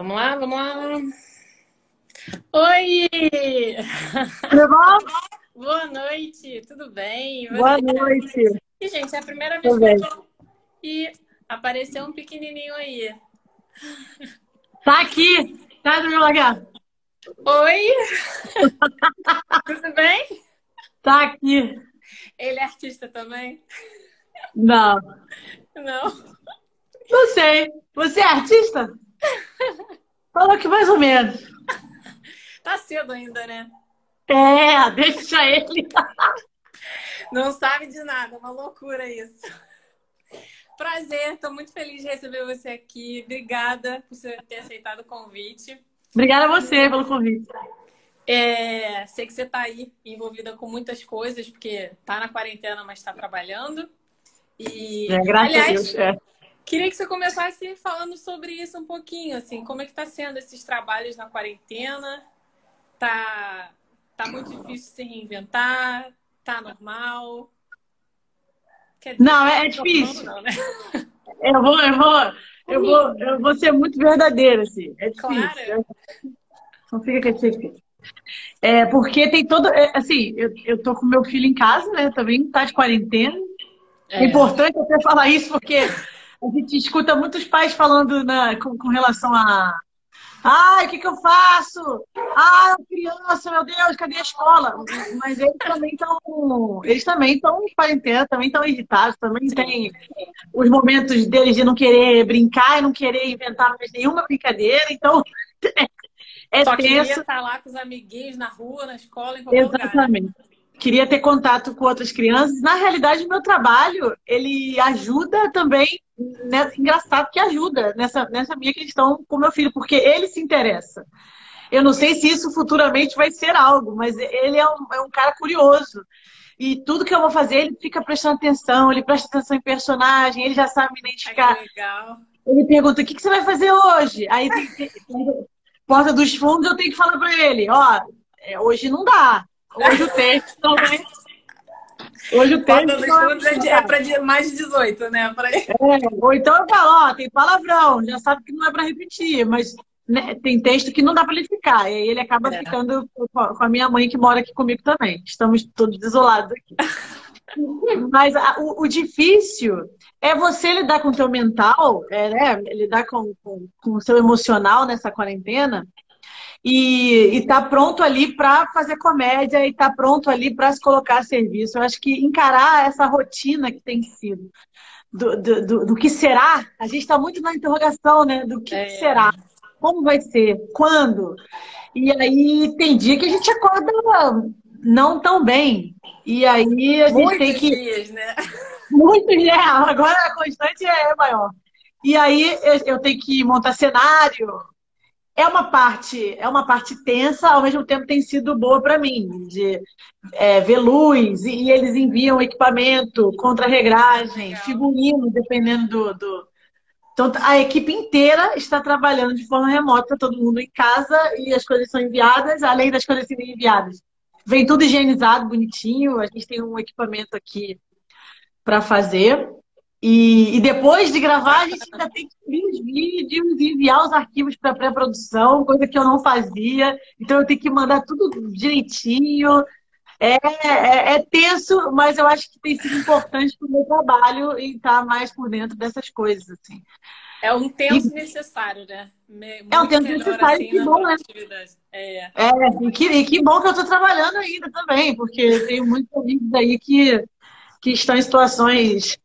Vamos lá, vamos lá. Oi! Tudo bom? Boa noite, tudo bem? Você? Boa noite. E, gente, é a primeira vez que eu tô... E apareceu um pequenininho aí. Tá aqui, tá do meu lugar. Oi! tudo bem? Tá aqui. Ele é artista também? Não. Não? Não sei. Você é artista? Falou que mais ou menos. Tá cedo ainda, né? É, deixa ele. Não sabe de nada, uma loucura isso. Prazer, estou muito feliz de receber você aqui. Obrigada por você ter aceitado o convite. Obrigada a você pelo convite. É, sei que você está aí envolvida com muitas coisas, porque está na quarentena, mas está trabalhando. E, é, graças aliás, a Deus. É. Queria que você começasse falando sobre isso um pouquinho, assim, como é que está sendo esses trabalhos na quarentena? Tá, tá muito difícil se reinventar? Tá normal? Dizer, não, é, é difícil. Não, né? Eu vou, eu vou, eu vou, eu vou ser muito verdadeira, assim. É difícil. Claro. Não fica quietinho. É, porque tem todo. É, assim, eu, eu tô com meu filho em casa, né? Também tá de quarentena. É, é importante até falar isso, porque a gente escuta muitos pais falando na, com, com relação a. Ai, o que, que eu faço? Ah, criança, meu Deus, cadê a escola? Mas eles também estão. Eles também estão em quarentena, também estão irritados, também tem os momentos deles de não querer brincar e não querer inventar mais nenhuma brincadeira. Então, é Só tenso. queria estar lá com os amiguinhos na rua, na escola, em qualquer Exatamente. lugar. Queria ter contato com outras crianças. Na realidade, o meu trabalho, ele ajuda também, né? engraçado que ajuda nessa, nessa minha questão com meu filho, porque ele se interessa. Eu não sei se isso futuramente vai ser algo, mas ele é um, é um cara curioso. E tudo que eu vou fazer, ele fica prestando atenção, ele presta atenção em personagem, ele já sabe me identificar. Legal. Ele pergunta: o que, que você vai fazer hoje? Aí tem, tem, porta dos fundos, eu tenho que falar para ele: ó, é, hoje não dá. Hoje o texto também. Hoje o texto. Dos fundos é, é para mais de 18, né? Pra... É, ou então eu falo: ó, tem palavrão, já sabe que não é para repetir, mas né, tem texto que não dá para ele ficar. E aí ele acaba é. ficando com a minha mãe que mora aqui comigo também. Estamos todos isolados aqui. Mas a, o, o, difícil é você lidar com o teu mental, é, né? lidar com, com, com o seu emocional nessa quarentena e estar tá pronto ali para fazer comédia e estar tá pronto ali para se colocar a serviço. Eu acho que encarar essa rotina que tem sido do, do, do, do que será, a gente está muito na interrogação, né? Do que, é. que será, como vai ser, quando. E aí tem dia que a gente acorda não tão bem. E aí a gente Muitos tem que. Dias, né? Muitos, né? Agora a constante é maior. E aí eu tenho que montar cenário. É uma parte, é uma parte tensa, ao mesmo tempo tem sido boa para mim, de é, ver luz, e, e, eles enviam equipamento, contra-regragem, figurino, dependendo do, do, Então, a equipe inteira está trabalhando de forma remota, todo mundo em casa, e as coisas são enviadas, além das coisas serem enviadas Vem tudo higienizado, bonitinho. A gente tem um equipamento aqui para fazer. E, e, depois de gravar, a gente ainda tem que subir os vídeos e enviar os arquivos para pré-produção, coisa que eu não fazia. Então eu tenho que mandar tudo direitinho. É, é, é tenso, mas eu acho que tem sido importante para o meu trabalho e estar mais por dentro dessas coisas. Assim. É um tempo e... necessário, né? Muito é um tempo necessário assim, que bom, né? É. é, e que, e que bom que eu estou trabalhando ainda também, porque tem muitos amigos aí que, que estão em situações.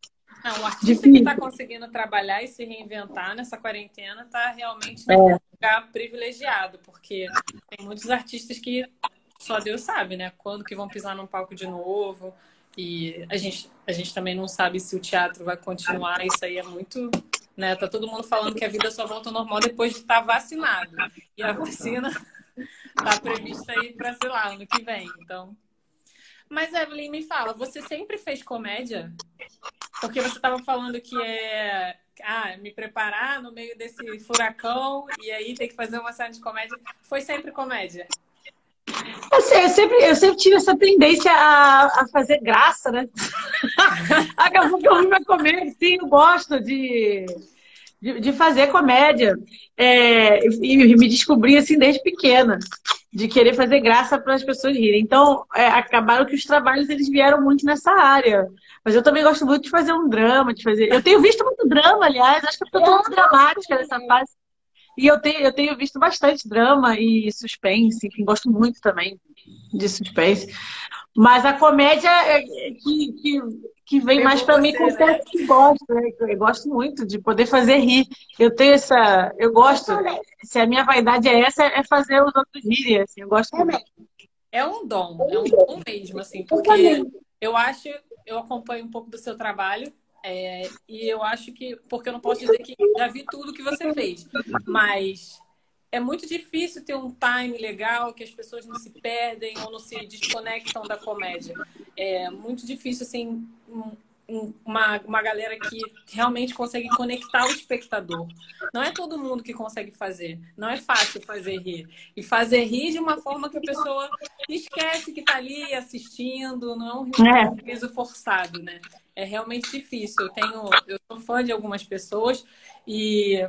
Não, o artista difíceis. que está conseguindo trabalhar e se reinventar nessa quarentena está realmente é. num lugar privilegiado, porque tem muitos artistas que só Deus sabe, né? Quando que vão pisar num palco de novo. E a gente, a gente também não sabe se o teatro vai continuar. Isso aí é muito né? Tá todo mundo falando que a vida só volta ao normal depois de estar vacinado. E a vacina tá prevista aí para, sei lá, ano que vem. Então. Mas, Evelyn, me fala, você sempre fez comédia? Porque você estava falando que é ah, me preparar no meio desse furacão e aí ter que fazer uma cena de comédia. Foi sempre comédia? Eu, sei, eu, sempre, eu sempre tive essa tendência a, a fazer graça, né? Acabou que eu vi minha comédia, sim, eu gosto de, de, de fazer comédia. É, e me descobri assim desde pequena, de querer fazer graça para as pessoas rirem. Então, é, acabaram que os trabalhos eles vieram muito nessa área. Mas eu também gosto muito de fazer um drama, de fazer. Eu tenho visto muito drama, aliás, acho que eu estou muito dramática nessa fase. E eu tenho, eu tenho visto bastante drama e suspense, enfim, gosto muito também de suspense. Mas a comédia é, é que, que, que vem mais para mim com né? que gosto, né? Eu gosto muito de poder fazer rir. Eu tenho essa. Eu gosto. Se a minha vaidade é essa, é fazer os outros rirem. Assim, eu gosto muito. É um dom, é um dom mesmo, assim, porque eu acho, eu acompanho um pouco do seu trabalho. É, e eu acho que, porque eu não posso dizer que já vi tudo que você fez, mas é muito difícil ter um time legal, que as pessoas não se perdem ou não se desconectam da comédia. É muito difícil, assim, uma, uma galera que realmente consegue conectar o espectador. Não é todo mundo que consegue fazer. Não é fácil fazer rir. E fazer rir de uma forma que a pessoa esquece que está ali assistindo, não é um riso forçado, né? É realmente difícil. Eu tenho, eu sou fã de algumas pessoas e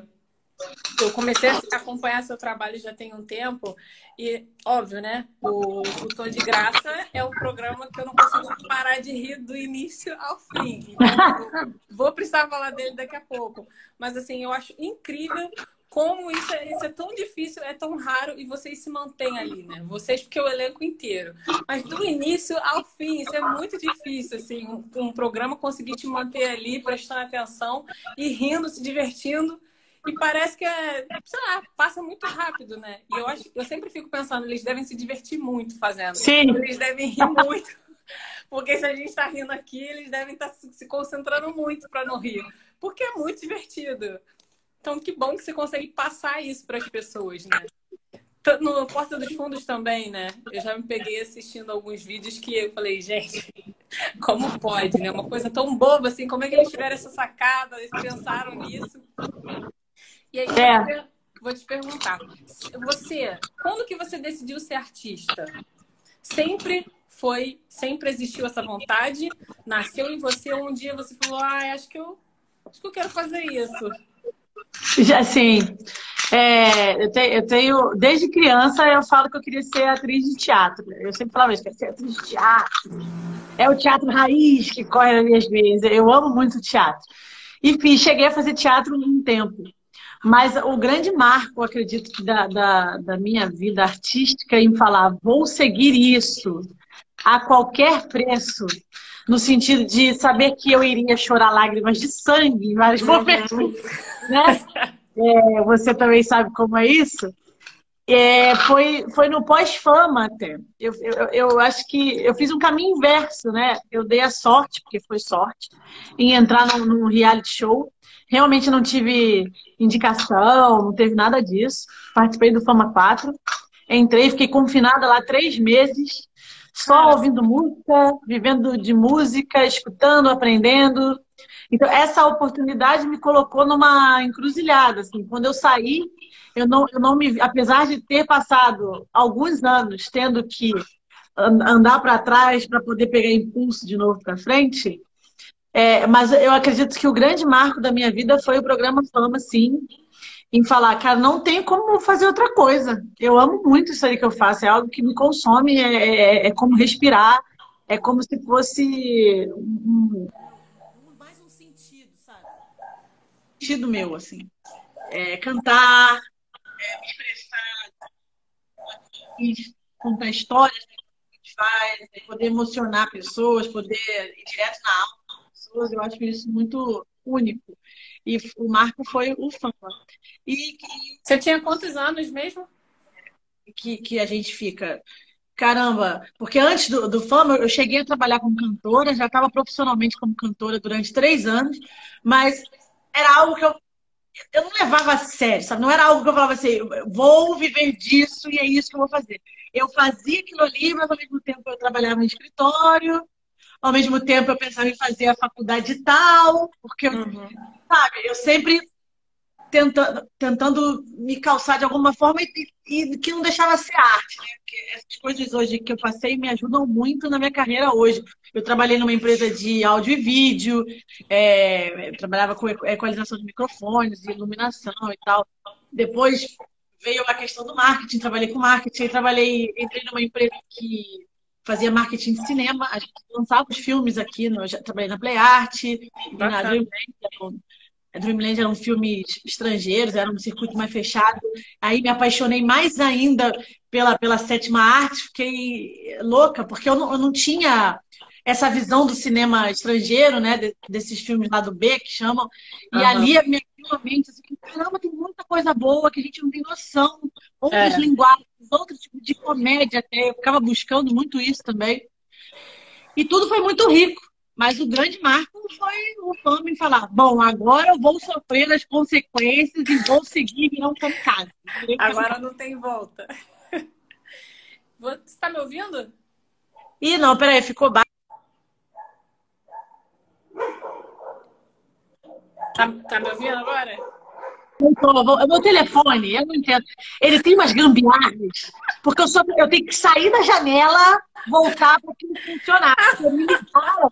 eu comecei a acompanhar seu trabalho já tem um tempo e, óbvio, né? O, o Tom de Graça é o programa que eu não consigo parar de rir do início ao fim. Então, vou precisar falar dele daqui a pouco. Mas, assim, eu acho incrível como isso é, isso é tão difícil, é tão raro e vocês se mantêm ali, né? Vocês, porque o elenco inteiro. Mas do início ao fim, isso é muito difícil, assim, um, um programa conseguir te manter ali, prestando atenção e rindo, se divertindo e parece que é, sei lá, passa muito rápido, né? E eu, acho, eu sempre fico pensando, eles devem se divertir muito fazendo. Sim. Eles devem rir muito. Porque se a gente está rindo aqui, eles devem estar tá se concentrando muito para não rir. Porque é muito divertido. Então, que bom que você consegue passar isso para as pessoas, né? No Porta dos Fundos também, né? Eu já me peguei assistindo alguns vídeos que eu falei, gente, como pode, né? Uma coisa tão boba assim, como é que eles tiveram essa sacada, eles pensaram nisso? E aí, é. vou te perguntar, você, quando que você decidiu ser artista? Sempre foi, sempre existiu essa vontade? Nasceu em você um dia você falou, ah, acho que eu, acho que eu quero fazer isso. Já sim. É, eu, tenho, eu, tenho, desde criança eu falo que eu queria ser atriz de teatro. Eu sempre falava isso, quero ser atriz de teatro. É o teatro raiz que corre nas minhas veias. Eu amo muito teatro. Enfim, cheguei a fazer teatro um tempo. Mas o grande marco, acredito, da, da, da minha vida artística em falar, vou seguir isso a qualquer preço, no sentido de saber que eu iria chorar lágrimas de sangue em vários momentos, né? É, você também sabe como é isso? É, foi, foi no pós-fama até. Eu, eu, eu, acho que eu fiz um caminho inverso, né? Eu dei a sorte, porque foi sorte, em entrar num, num reality show. Realmente não tive indicação, não teve nada disso. Participei do Fama 4. Entrei, fiquei confinada lá três meses, só ouvindo música, vivendo de música, escutando, aprendendo. Então, essa oportunidade me colocou numa encruzilhada. Assim. Quando eu saí, eu não, eu não me. Apesar de ter passado alguns anos tendo que andar para trás para poder pegar impulso de novo para frente, é, mas eu acredito que o grande marco da minha vida foi o programa Fama, sim, em falar, cara, não tem como fazer outra coisa. Eu amo muito isso aí que eu faço, é algo que me consome, é, é, é como respirar, é como se fosse um, mais um sentido, sabe? Sentido meu, assim. É, cantar, é, me expressar, contar histórias que a gente faz, é poder emocionar pessoas, poder ir direto na alma pessoas, eu acho isso muito único. E o marco foi o Fama. E Você tinha quantos anos mesmo? Que, que a gente fica. Caramba, porque antes do, do Fama eu cheguei a trabalhar como cantora, já estava profissionalmente como cantora durante três anos, mas era algo que eu, eu não levava a sério, sabe? Não era algo que eu falava assim, vou viver disso e é isso que eu vou fazer. Eu fazia aquilo ali, mas ao mesmo tempo eu trabalhava no escritório, ao mesmo tempo eu pensava em fazer a faculdade tal, porque, uhum. sabe, eu sempre tentando, tentando me calçar de alguma forma e, e, que não deixava ser arte, né? Porque essas coisas hoje que eu passei me ajudam muito na minha carreira hoje. Eu trabalhei numa empresa de áudio e vídeo, é, trabalhava com equalização de microfones, iluminação e tal. Depois veio a questão do marketing, trabalhei com marketing, trabalhei, entrei numa empresa que fazia marketing de cinema, a gente lançava os filmes aqui, no, já trabalhei na Play Art, na Dreamland, Dreamland eram filmes estrangeiros, era um circuito mais fechado. Aí me apaixonei mais ainda pela, pela sétima arte, fiquei louca, porque eu não, eu não tinha essa visão do cinema estrangeiro, né? desses filmes lá do B, que chamam. E uhum. ali me mente, assim, caramba, tem muita coisa boa que a gente não tem noção. Outras é. linguagens, outro tipo de comédia até. Eu ficava buscando muito isso também. E tudo foi muito rico. Mas o grande marco foi o fã me falar: bom, agora eu vou sofrer as consequências e vou seguir e não kamikaze. Agora não tem volta. Você está me ouvindo? Ih, não, peraí, ficou baixo. Tá, tá me ouvindo agora? O meu telefone, eu não entendo. Ele tem umas gambiarras, porque eu, só, eu tenho que sair da janela, voltar para que funcionar. Me ligaram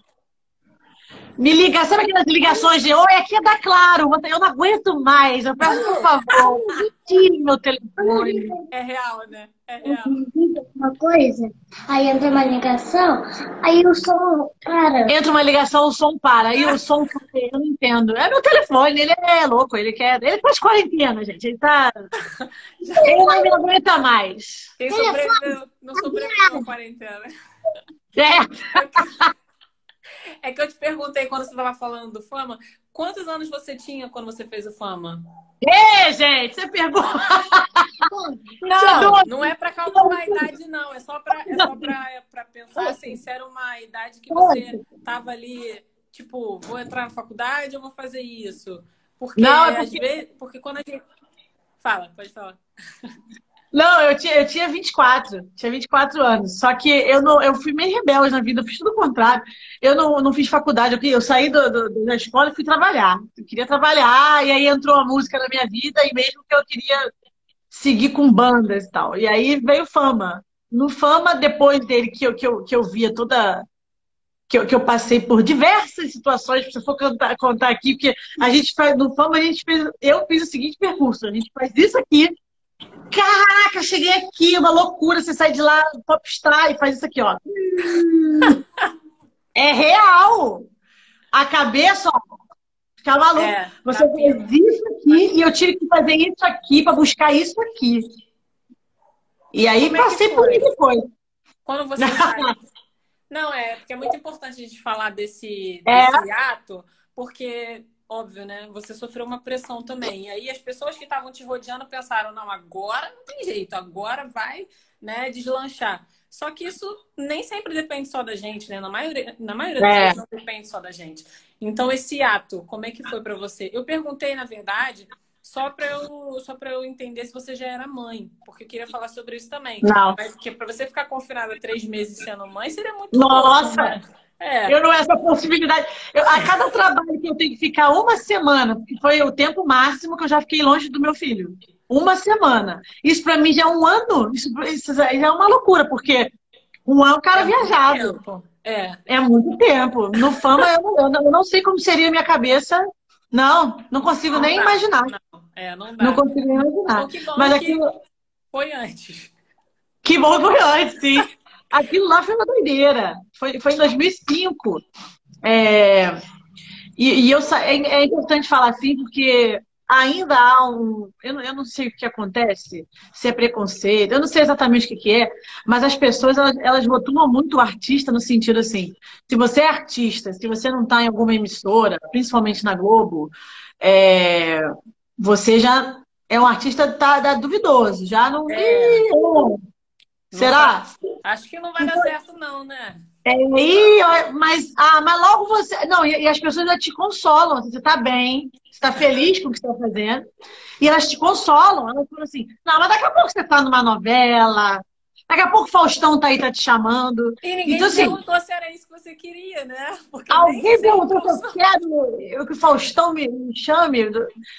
me liga, sabe aquelas ligações de oi, aqui é da Claro, eu não aguento mais, eu peço por favor, tire meu telefone. É real, né? É real. Uma coisa, aí entra uma ligação, aí o som para. Entra uma ligação, o som para, aí o som eu não entendo. É meu telefone, ele é louco, ele quer. Ele faz quarentena, gente. Ele tá. Ele não me aguenta mais. Quem sobreviveu, não sobreviveu quarentena. É. É que eu te perguntei quando você estava falando do Fama, quantos anos você tinha quando você fez o Fama? Ei, gente, você pergunta. Não, não é para calcular a idade, não. É só para é só pra, pensar assim, se era uma idade que você tava ali, tipo, vou entrar na faculdade ou vou fazer isso. Porque, não, é porque... às vezes, porque quando a gente. Fala, pode falar. Não, eu tinha, eu tinha 24, tinha 24 anos. Só que eu não, eu fui meio rebelde na vida, eu fiz tudo o contrário. Eu não, não fiz faculdade, eu, eu saí do, do, da escola e fui trabalhar. Eu queria trabalhar, e aí entrou a música na minha vida, e mesmo que eu queria seguir com bandas e tal. E aí veio fama. No fama, depois dele, que eu, que eu, que eu via toda. Que eu, que eu passei por diversas situações, se for contar, contar aqui, porque a gente faz, no fama, a gente fez. Eu fiz o seguinte percurso: a gente faz isso aqui Caraca, cheguei aqui, uma loucura. Você sai de lá, popstar e faz isso aqui, ó. é real. A cabeça, ó, fica maluco. É, Você tá fez isso aqui e eu tive que fazer isso aqui para buscar isso aqui. E aí Como é passei é por isso depois. Quando você sai... Não, é, porque é muito importante a gente falar desse, é. desse é. ato, porque óbvio, né? Você sofreu uma pressão também. E aí as pessoas que estavam te rodeando pensaram, não, agora não tem jeito, agora vai, né, deslanchar. Só que isso nem sempre depende só da gente, né? Na maioria, na maioria é. das vezes não depende só da gente. Então, esse ato, como é que foi para você? Eu perguntei, na verdade, só para eu, só eu entender se você já era mãe, porque eu queria falar sobre isso também. Não. Porque para você ficar confinada três meses sendo mãe seria muito Nossa! Bom, né? É. Eu não essa possibilidade. Eu, a cada trabalho que eu tenho que ficar uma semana, que foi o tempo máximo que eu já fiquei longe do meu filho. Uma semana. Isso para mim já é um ano. Isso, isso já é uma loucura, porque um ano o cara é viajado. É. é muito tempo. No fama, eu não, eu não, sei como seria a minha cabeça. Não, não consigo não nem dá, imaginar. Não, é, não, dá. não consigo nem imaginar. Então, Mas aquilo... foi antes. Que bom que foi antes, sim. Aquilo lá foi uma doideira. Foi, foi em 2005. É, e, e eu, é, é, importante falar assim, porque ainda há um. Eu não, eu não sei o que acontece, se é preconceito, eu não sei exatamente o que, que é, mas as pessoas elas, elas rotulam muito o artista no sentido assim: se você é artista, se você não está em alguma emissora, principalmente na Globo, é, você já é um artista tá, tá duvidoso, já não. É. Será? Acho que não vai dar certo, não, né? É, e, mas, ah, mas logo você. Não, e, e as pessoas já te consolam. Você está bem, você está feliz com o que você está fazendo. E elas te consolam. Elas falam assim: não, mas daqui a pouco você está numa novela. Daqui a pouco o Faustão tá aí, tá te chamando. E ninguém então, assim, perguntou se era isso que você queria, né? Porque alguém perguntou se eu quero que o Faustão me, me chame,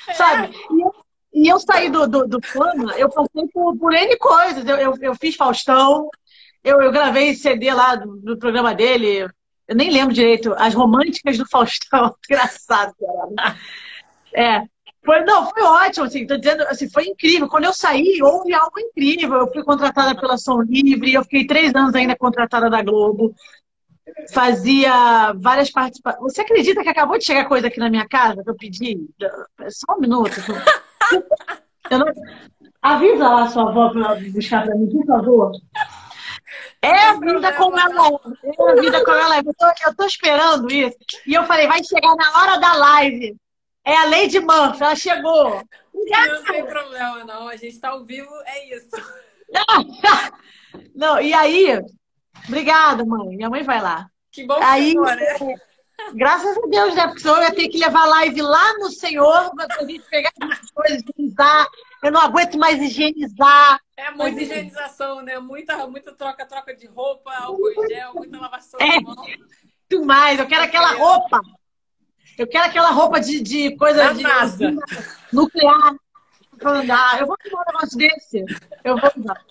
é. sabe? E eu e eu saí do, do, do Fama, eu passei por, por N coisas. Eu, eu, eu fiz Faustão, eu, eu gravei CD lá do, do, programa dele, eu nem lembro direito, As Românticas do Faustão. Engraçado. É. Foi, não, foi ótimo, assim, tô dizendo, assim, foi incrível. Quando eu saí, houve algo incrível. Eu fui contratada pela Som Livre, eu fiquei três anos ainda contratada da Globo. Fazia várias participações. Você acredita que acabou de chegar coisa aqui na minha casa que eu pedi? Só um minuto. Não... Avisa lá sua avó para buscar para mim, por favor. É a vida como ela é. É a vida como ela é. Eu tô, eu tô esperando isso. E eu falei, vai chegar na hora da live. É a Lady Murphy, ela chegou. Não tem problema, não. A gente está ao vivo, é isso. Não, e aí, obrigada, mãe. Minha mãe vai lá. Que bom que aí, chegou, né? Graças a Deus, né? Porque senão eu ia ter que levar live lá no Senhor para a gente pegar as coisas, higienizar. Eu não aguento mais higienizar. É muita higienização, né? Muita, muita troca, troca de roupa, álcool gel, muita lavação é, de mão. Muito mais. Eu quero aquela roupa. Eu quero aquela roupa de, de coisa da de NASA. nuclear. Andar. Eu vou tomar um negócio desse. Eu vou usar.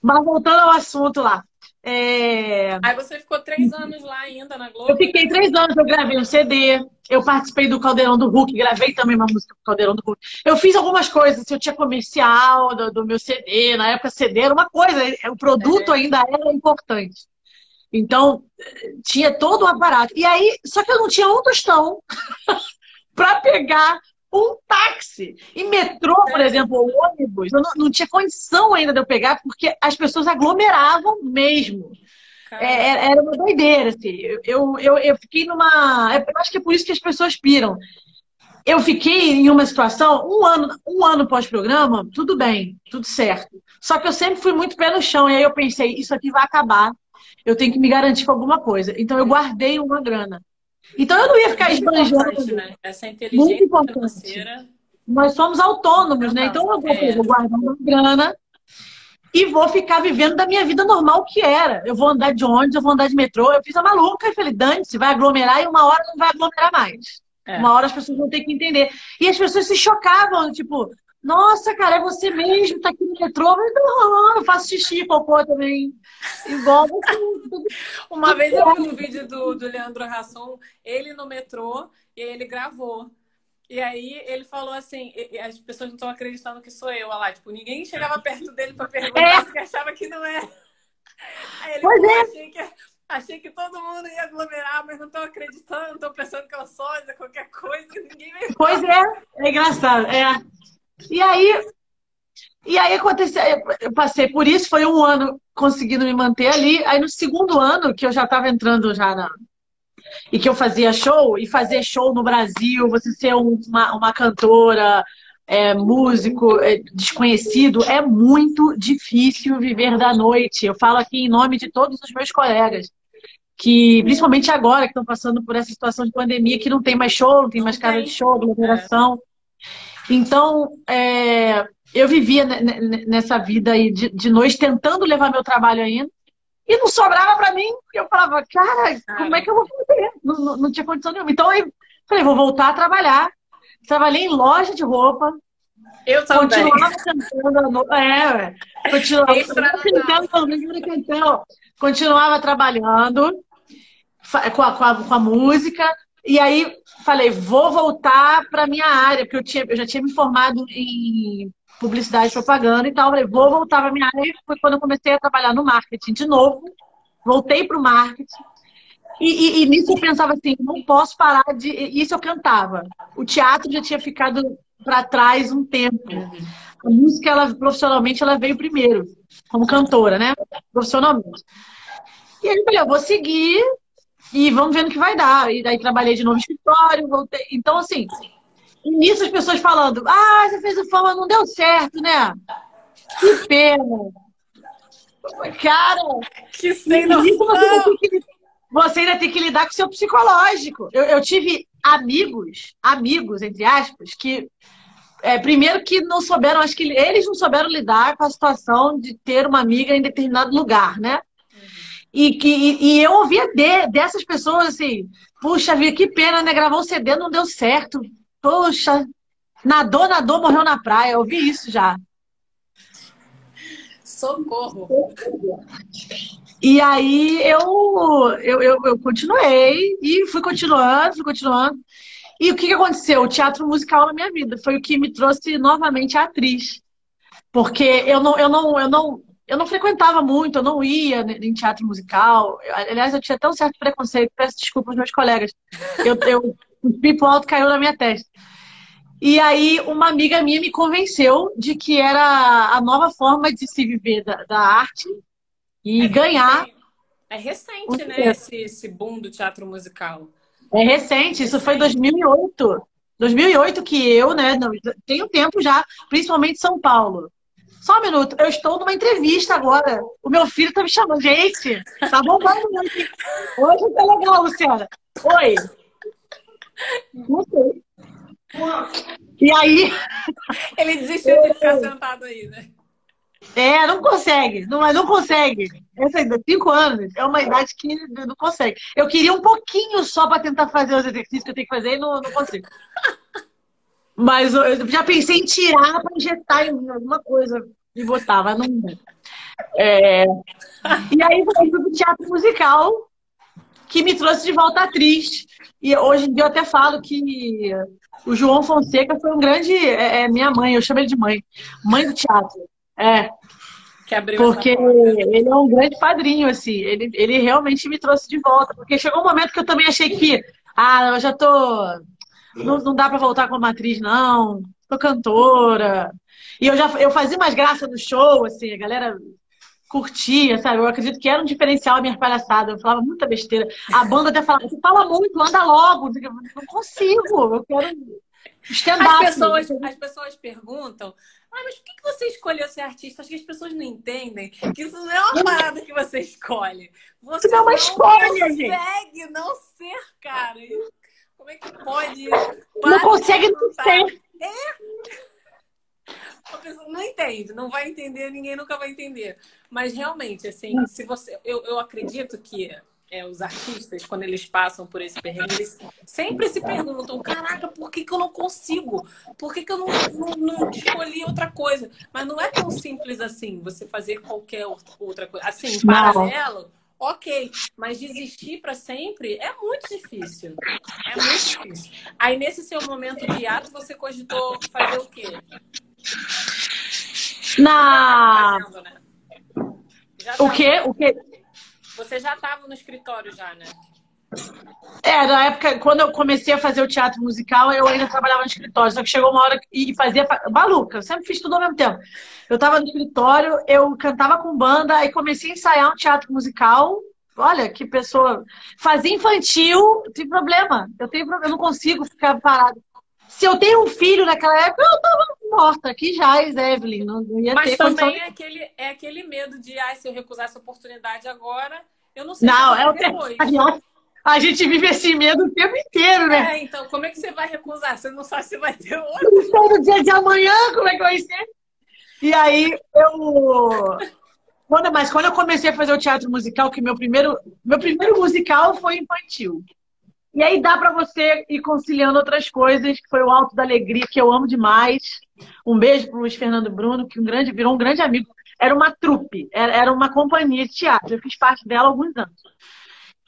Mas voltando ao assunto lá. É... Aí você ficou três anos lá ainda na Globo? Eu fiquei três anos, eu gravei um CD, eu participei do Caldeirão do Hulk, gravei também uma música do Caldeirão do Hulk. Eu fiz algumas coisas, eu tinha comercial do, do meu CD, na época CD era uma coisa, o produto é. ainda era importante. Então, tinha todo o aparato. E aí, só que eu não tinha um tostão para pegar um táxi. E metrô, por é. exemplo, ou ônibus, eu não, não, tinha condição ainda de eu pegar, porque as pessoas aglomeravam mesmo. É, é, era uma doideira, assim. Eu, eu, eu fiquei numa. É, eu acho que é por isso que as pessoas piram. Eu fiquei em uma situação, um ano, um ano pós-programa, tudo bem, tudo certo. Só que eu sempre fui muito pé no chão, e aí eu pensei, isso aqui vai acabar, eu tenho que me garantir com alguma coisa. Então eu guardei uma grana. Então eu não ia ficar esbanjando. Né? Essa inteligência financeira. Nós somos autônomos, né? Então eu vou, é. vou guardar uma grana e vou ficar vivendo da minha vida normal que era. Eu vou andar de ônibus, eu vou andar de metrô. Eu fiz a maluca e falei, Dante, vai aglomerar e uma hora não vai aglomerar mais. É. Uma hora as pessoas vão ter que entender. E as pessoas se chocavam, tipo, nossa, cara, é você mesmo, tá aqui no metrô. Eu, não, eu faço xixi, cocô também. Igual Uma vez eu vi um vídeo do, do Leandro Rasson, ele no metrô, e ele gravou. E aí ele falou assim, as pessoas não estão acreditando que sou eu, olha lá, tipo, ninguém chegava perto dele para perguntar é. porque achava que não era. Aí ele pois é. achei que achei que todo mundo ia aglomerar, mas não estão acreditando, estão pensando que eu sou qualquer coisa, ninguém me Pois é, é engraçado, é. E aí e aí aconteceu, eu passei por isso, foi um ano conseguindo me manter ali. Aí no segundo ano, que eu já estava entrando já na. E que eu fazia show, e fazer show no Brasil, você ser uma, uma cantora, é, músico é, desconhecido, é muito difícil viver da noite. Eu falo aqui em nome de todos os meus colegas, que principalmente agora que estão passando por essa situação de pandemia, que não tem mais show, não tem mais casa de show, aglomeração. Então, é, eu vivia nessa vida aí de, de noite tentando levar meu trabalho ainda. E não sobrava para mim, porque eu falava, cara, como é que eu vou fazer? Não, não, não tinha condição nenhuma. Então eu falei, vou voltar a trabalhar. Trabalhei em loja de roupa. Eu também. Continuava cantando. É, continuava cantando, cantando, continuava trabalhando com a, com, a, com a música. E aí falei, vou voltar para minha área, porque eu, tinha, eu já tinha me formado em publicidade e propaganda e tal. Falei, vou voltar para minha área. Foi quando eu comecei a trabalhar no marketing de novo. Voltei para o marketing. E, e, e, nisso eu pensava assim, não posso parar de. Isso eu cantava. O teatro já tinha ficado para trás um tempo. A música, ela, profissionalmente, ela veio primeiro, como cantora, né? Profissionalmente. E aí eu falei, eu vou seguir e vamos ver no que vai dar. E daí trabalhei de novo no escritório, voltei. Então, assim, e nisso as pessoas falando, ah, você fez o fama, não deu certo, né? Que pena. Cara, que sem noção. Você, ainda tem que lidar com o seu psicológico. Eu, eu tive amigos, amigos, entre aspas, que é, primeiro que não souberam, acho que eles não souberam lidar com a situação de ter uma amiga em determinado lugar, né? E, que, e, e eu ouvia de, dessas pessoas assim, puxa vida, que pena, né? Gravar um CD não deu certo poxa, Nadou, nadou, morreu na praia. Eu vi isso já. Socorro. E aí eu, eu, eu, eu, continuei e fui continuando, fui continuando. E o que, que aconteceu? O teatro musical na minha vida foi o que me trouxe novamente a atriz. Porque eu não, eu não, eu não, eu não frequentava muito, eu não ia em teatro musical. Aliás, eu tinha até um certo preconceito, peço desculpa aos meus colegas. Eu, eu, o pipo alto caiu na minha testa. E aí, uma amiga minha me convenceu de que era a nova forma de se viver da, da arte e é ganhar. É recente, né, esse, esse boom do teatro musical. É recente, isso foi 2008. 2008 que eu, né, tenho tempo já, principalmente São Paulo. Só um minuto, eu estou numa entrevista agora. O meu filho tá me chamando. Gente, tá bombando aqui. Hoje tá legal, Luciana. Oi. Não sei. E aí. Ele desistiu de ficar sentado aí, né? É, não consegue, não, não consegue. Essa ainda, cinco anos, é uma idade que não consegue. Eu queria um pouquinho só para tentar fazer os exercícios que eu tenho que fazer e não, não consigo. Mas eu já pensei em tirar para injetar em alguma coisa e botar, mas não. É... E aí foi o teatro musical que me trouxe de volta atriz. E hoje em dia eu até falo que o João Fonseca foi um grande. É, é minha mãe, eu chamo ele de mãe. Mãe do teatro. É. porque ele é um grande padrinho, assim. Ele, ele realmente me trouxe de volta. Porque chegou um momento que eu também achei que. Ah, eu já tô. Não, não dá para voltar como atriz, não. Sou cantora. E eu já eu fazia mais graça no show, assim, a galera curtia, sabe? Eu acredito que era um diferencial a minha palhaçada. Eu falava muita besteira. A banda até falava, você fala muito, anda logo. Não consigo, eu quero as pessoas, as pessoas perguntam, ah, mas por que você escolheu ser artista? Acho que as pessoas não entendem que isso não é uma parada que você escolhe. Você não, é uma escolha, consegue gente. não ser, cara. Como é que pode? Não consegue ser. É. A pessoa não entende, não vai entender, ninguém nunca vai entender. Mas realmente, assim, se você. Eu, eu acredito que é, os artistas, quando eles passam por esse perrengue, eles sempre se perguntam: caraca, por que, que eu não consigo? Por que, que eu não, não, não, escolhi outra coisa? Mas não é tão simples assim, você fazer qualquer outra coisa. Assim, em paralelo, ok, mas desistir para sempre é muito difícil. É muito difícil. Aí, nesse seu momento de ato, você cogitou fazer o quê? Na. Fazendo, né? O quê? O quê? Você já estava no escritório já, né? É, na época, quando eu comecei a fazer o teatro musical, eu ainda trabalhava no escritório. Só que chegou uma hora e fazia. Maluca, eu sempre fiz tudo ao mesmo tempo. Eu estava no escritório, eu cantava com banda, aí comecei a ensaiar um teatro musical. Olha, que pessoa. Fazia infantil, tem problema. Eu, tenho, eu não consigo ficar parado. Se eu tenho um filho naquela época, eu tava morta. Aqui já, Evelyn. Não ia Mas ter também condição... é, aquele, é aquele medo de, ah, se eu recusar essa oportunidade agora, eu não sei não, se é o depois. A gente vive esse medo o tempo inteiro, né? É, então, como é que você vai recusar? Você não sabe se vai ter outro. Não sei no dia de amanhã como é que vai ser. E aí, eu... Quando, mas quando eu comecei a fazer o teatro musical, que meu primeiro, meu primeiro musical foi infantil. E aí dá para você ir conciliando outras coisas, que foi o Alto da Alegria, que eu amo demais. Um beijo para o Luiz Fernando Bruno, que um grande, virou um grande amigo. Era uma trupe, era uma companhia de teatro. Eu fiz parte dela há alguns anos.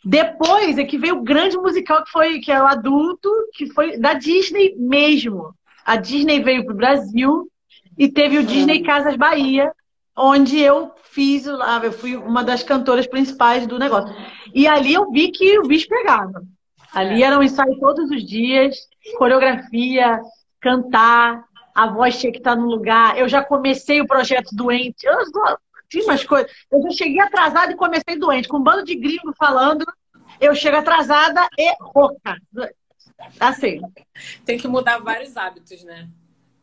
Depois é que veio o grande musical que foi que é o adulto, que foi da Disney mesmo. A Disney veio para o Brasil e teve o Disney Casas Bahia, onde eu fiz lá, eu fui uma das cantoras principais do negócio. E ali eu vi que o bicho pegava. Ali é. era um ensaio todos os dias, coreografia, cantar, a voz tinha que estar no lugar. Eu já comecei o projeto doente. Eu tinha umas coisas. Eu já cheguei atrasada e comecei doente, com um bando de gringo falando. Eu chego atrasada e rouca. Assim. Tem que mudar vários hábitos, né?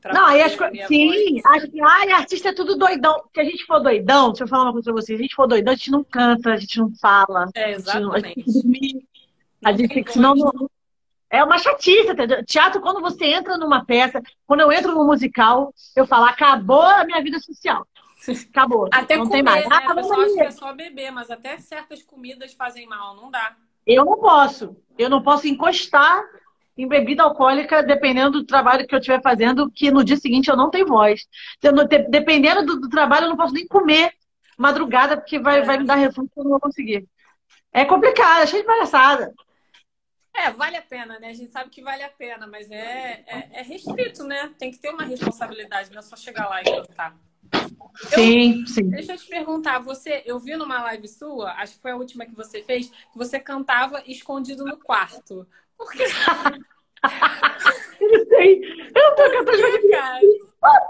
Pra não, aí as coisas. Sim, acho que ai, artista é tudo doidão. Se a gente for doidão, deixa eu falar uma coisa pra vocês. Se a gente for doidão, a gente não canta, a gente não fala. É, exatamente. A gente, a gente senão não, é uma chatice, entendeu? Teatro, quando você entra numa peça, quando eu entro num musical, eu falo, acabou a minha vida social. Acabou. Até não comer, tem mais. Né? Ah, a pessoa acha que é só beber, mas até certas comidas fazem mal, não dá. Eu não posso. Eu não posso encostar em bebida alcoólica, dependendo do trabalho que eu estiver fazendo, que no dia seguinte eu não tenho voz. Dependendo do, do trabalho, eu não posso nem comer madrugada, porque vai, é. vai me dar refluxo e eu não vou conseguir. É complicado, é cheio de palhaçada. É, vale a pena, né? A gente sabe que vale a pena, mas é, é, é restrito, né? Tem que ter uma responsabilidade, não é só chegar lá e cantar. Sim, eu, sim. Deixa eu te perguntar, você, eu vi numa live sua, acho que foi a última que você fez, que você cantava escondido no quarto. Por quê? eu não sei. Eu não tô cantando escondido.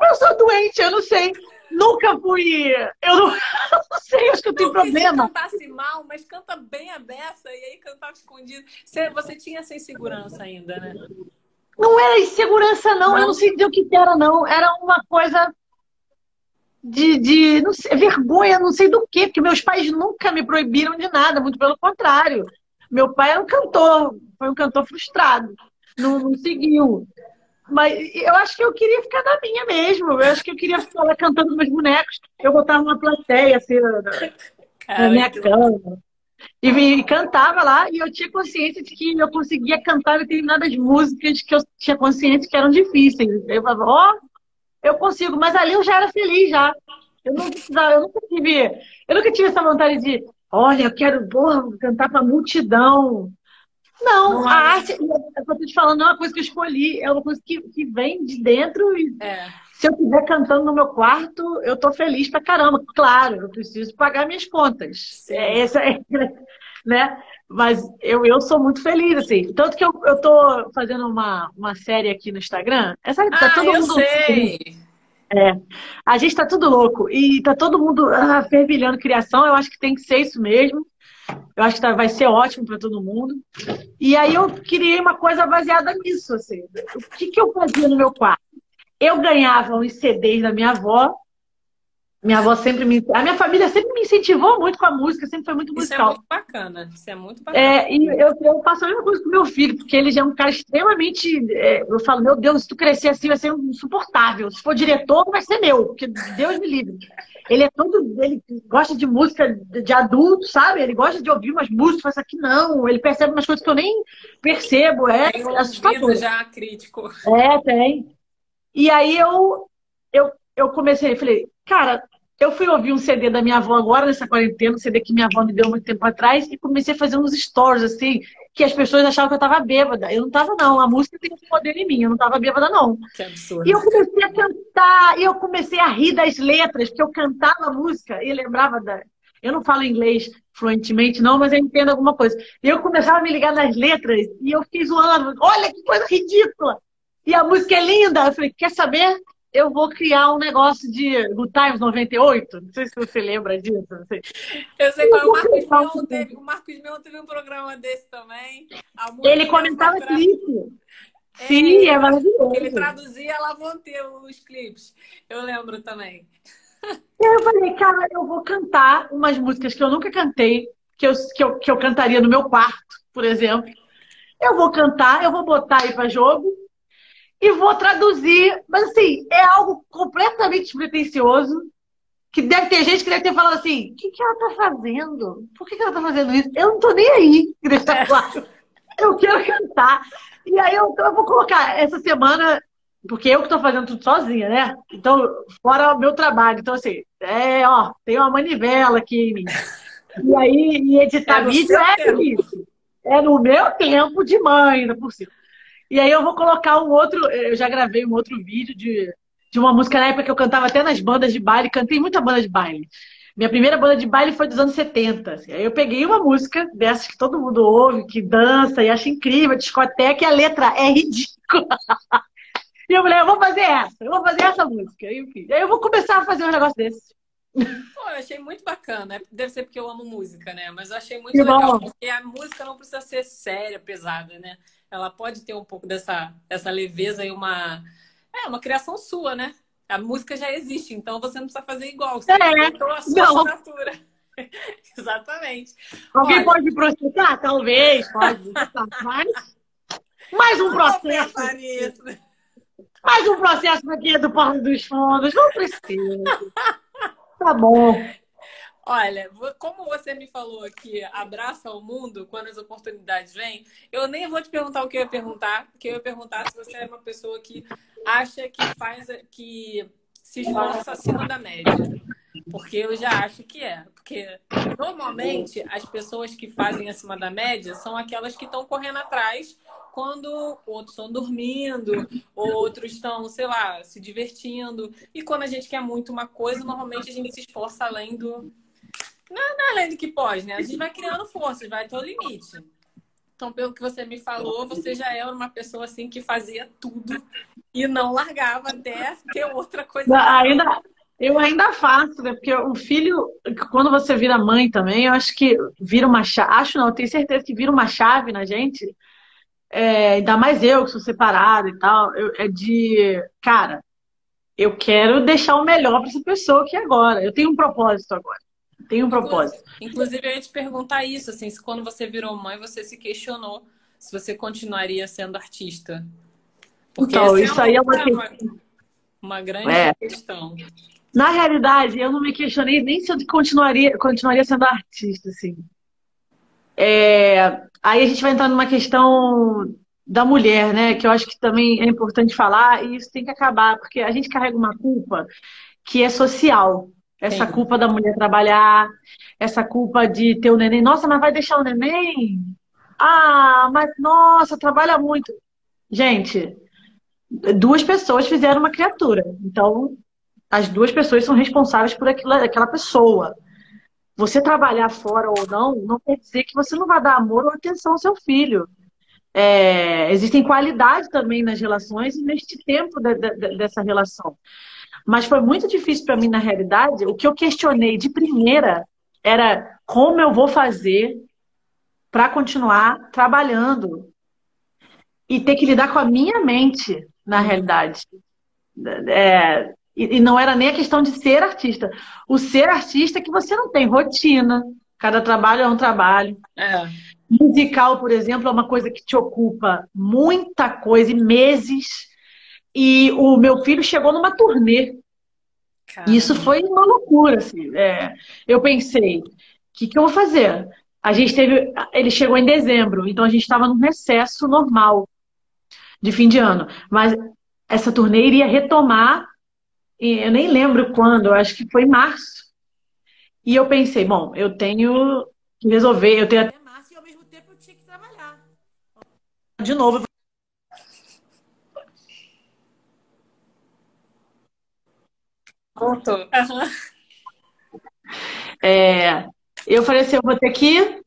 Eu sou doente, eu não sei. Nunca fui. Eu não, eu não sei, acho que eu tenho não, problema. Você cantasse mal, mas canta bem a beça e aí cantava escondido. Você, você tinha essa insegurança ainda, né? Não era insegurança, não. não. Eu não sei dizer o que era, não. Era uma coisa de, de não sei, vergonha, não sei do quê, porque meus pais nunca me proibiram de nada, muito pelo contrário. Meu pai era um cantor, foi um cantor frustrado, não, não seguiu. Mas eu acho que eu queria ficar na minha mesmo. Eu acho que eu queria ficar lá cantando meus bonecos. Eu botava uma plateia assim na, na minha cama. E, e, cantava lá, e eu tinha consciência de que eu conseguia cantar determinadas músicas que eu tinha consciência que eram difíceis. Eu falava, ó, oh, eu consigo, mas ali eu já era feliz já. Eu não precisava, eu nunca tive, eu nunca tive essa vontade de, olha, eu quero porra, cantar para multidão. Não, não a arte, eu estou te falando, não é uma coisa que eu escolhi, é uma coisa que, que vem de dentro e é. se eu estiver cantando no meu quarto, eu tô feliz pra caramba. Claro, eu preciso pagar minhas contas. É, essa é, né? Mas eu, eu sou muito feliz, assim. Tanto que eu, eu tô fazendo uma, uma série aqui no Instagram. Essa tá ah, todo eu mundo. Sei. É. A gente tá tudo louco. E tá todo mundo ah, fervilhando criação. Eu acho que tem que ser isso mesmo. Eu acho que tá, vai ser ótimo para todo mundo. E aí eu criei uma coisa baseada nisso, assim. O que, que eu fazia no meu quarto? Eu ganhava os CDs da minha avó minha avó sempre me. A minha família sempre me incentivou muito com a música, sempre foi muito musical. Isso é muito bacana. Isso é muito bacana. É, e eu, eu faço a mesma coisa com meu filho, porque ele já é um cara extremamente. É, eu falo, meu Deus, se tu crescer assim, vai ser insuportável. Se for diretor, vai ser meu, porque Deus me livre. Ele é todo. Ele gosta de música de adulto, sabe? Ele gosta de ouvir umas músicas, faz aqui não. Ele percebe umas coisas que eu nem percebo. É tem um assustador. já crítico. É, tem. E aí eu, eu, eu comecei, falei, cara, eu fui ouvir um CD da minha avó agora, nessa quarentena, um CD que minha avó me deu muito tempo atrás, e comecei a fazer uns stories, assim, que as pessoas achavam que eu tava bêbada. Eu não tava, não. A música tem esse poder em mim, eu não tava bêbada, não. Que absurdo. E eu comecei a cantar, e eu comecei a rir das letras, porque eu cantava a música e lembrava da. Eu não falo inglês fluentemente, não, mas eu entendo alguma coisa. E eu começava a me ligar nas letras, e eu fiquei zoando. Olha que coisa ridícula! E a música é linda. Eu falei, quer saber? Eu vou criar um negócio de Good Times 98. Não sei se você lembra disso. Sei. Eu sei qual é o Marcos Mion teve. O Marcos Mion teve um programa desse também. Ele comentava clipe. É, Sim, é maravilhoso. Ele traduzia Lavonte os clipes. Eu lembro também. Eu falei, cara, eu vou cantar umas músicas que eu nunca cantei, que eu, que eu, que eu cantaria no meu quarto, por exemplo. Eu vou cantar, eu vou botar aí para jogo e vou traduzir. Mas assim, é algo completamente despretensioso. Que deve ter gente que deve ter falado assim: o que, que ela tá fazendo? Por que, que ela tá fazendo isso? Eu não tô nem aí, deixar é. claro. Eu quero cantar. E aí eu, eu vou colocar essa semana, porque eu que tô fazendo tudo sozinha, né? Então, fora o meu trabalho. Então, assim, é, ó, tem uma manivela aqui em mim. E aí, e editar é vídeo é isso. É no meu tempo de mãe, ainda por cima. E aí eu vou colocar um outro. Eu já gravei um outro vídeo de, de uma música na época que eu cantava até nas bandas de baile, cantei muita banda de baile. Minha primeira banda de baile foi dos anos 70. Assim. Aí eu peguei uma música dessas que todo mundo ouve, que dança e acha incrível, discoteca, e a letra é ridícula. E eu falei, eu vou fazer essa, eu vou fazer essa música. Enfim, aí eu vou começar a fazer um negócio desse. Pô, eu achei muito bacana. Deve ser porque eu amo música, né? Mas eu achei muito que legal, bom. porque a música não precisa ser séria, pesada, né? Ela pode ter um pouco dessa, dessa leveza e uma. É, uma criação sua, né? A música já existe, então você não precisa fazer igual. Você é, a sua não. assinatura. Exatamente. Alguém Olha, pode processar? Talvez, pode. Mas, mais um processo. Mais um processo aqui do Porto dos Fundos. Não precisa. Tá bom. Olha, como você me falou aqui, abraça o mundo quando as oportunidades vêm, eu nem vou te perguntar o que eu ia perguntar, porque eu ia perguntar se você é uma pessoa que acha que faz, que se esforça acima da média. Porque eu já acho que é. Porque normalmente as pessoas que fazem acima da média são aquelas que estão correndo atrás quando outros estão dormindo, outros estão, sei lá, se divertindo. E quando a gente quer muito uma coisa, normalmente a gente se esforça além do, não, não é além do que pode, né? A gente vai criando forças, vai até o limite. Então, pelo que você me falou, você já era uma pessoa assim que fazia tudo e não largava até ter outra coisa. Não, ainda, eu ainda faço, né? Porque o filho, quando você vira mãe também, eu acho que vira uma chave. Acho não, eu tenho certeza que vira uma chave na gente. É, ainda mais eu que sou separada e tal. Eu, é de, cara, eu quero deixar o melhor para essa pessoa aqui agora. Eu tenho um propósito agora. Tem um propósito. Inclusive, eu ia te perguntar isso, assim, se quando você virou mãe, você se questionou se você continuaria sendo artista. Porque então, isso é aí é uma, uma, uma grande é. questão. Na realidade, eu não me questionei nem se eu continuaria, continuaria sendo artista, assim. É, aí a gente vai entrar numa questão da mulher, né? Que eu acho que também é importante falar, e isso tem que acabar, porque a gente carrega uma culpa que é social. Essa Sim. culpa da mulher trabalhar, essa culpa de ter o neném. Nossa, mas vai deixar o neném? Ah, mas nossa, trabalha muito. Gente, duas pessoas fizeram uma criatura. Então, as duas pessoas são responsáveis por aquilo, aquela pessoa. Você trabalhar fora ou não, não quer dizer que você não vai dar amor ou atenção ao seu filho. É, existem qualidades também nas relações e neste tempo de, de, dessa relação. Mas foi muito difícil para mim, na realidade. O que eu questionei de primeira era como eu vou fazer para continuar trabalhando e ter que lidar com a minha mente, na realidade. É, e, não era nem a questão de ser artista. O ser artista é que você não tem rotina. Cada trabalho é um trabalho. É. Musical, por exemplo, é uma coisa que te ocupa muita coisa e meses e o meu filho chegou numa turnê. Caramba. Isso foi uma loucura, assim. É, eu pensei, o que, que eu vou fazer? A gente teve. Ele chegou em dezembro, então a gente estava num recesso normal de fim de ano. Mas essa turnê iria retomar, eu nem lembro quando, acho que foi em março. E eu pensei, bom, eu tenho que resolver, eu tenho até março e ao mesmo tempo eu tinha que trabalhar. De novo, Voltou. Uhum. É, eu falei assim, eu vou ter que.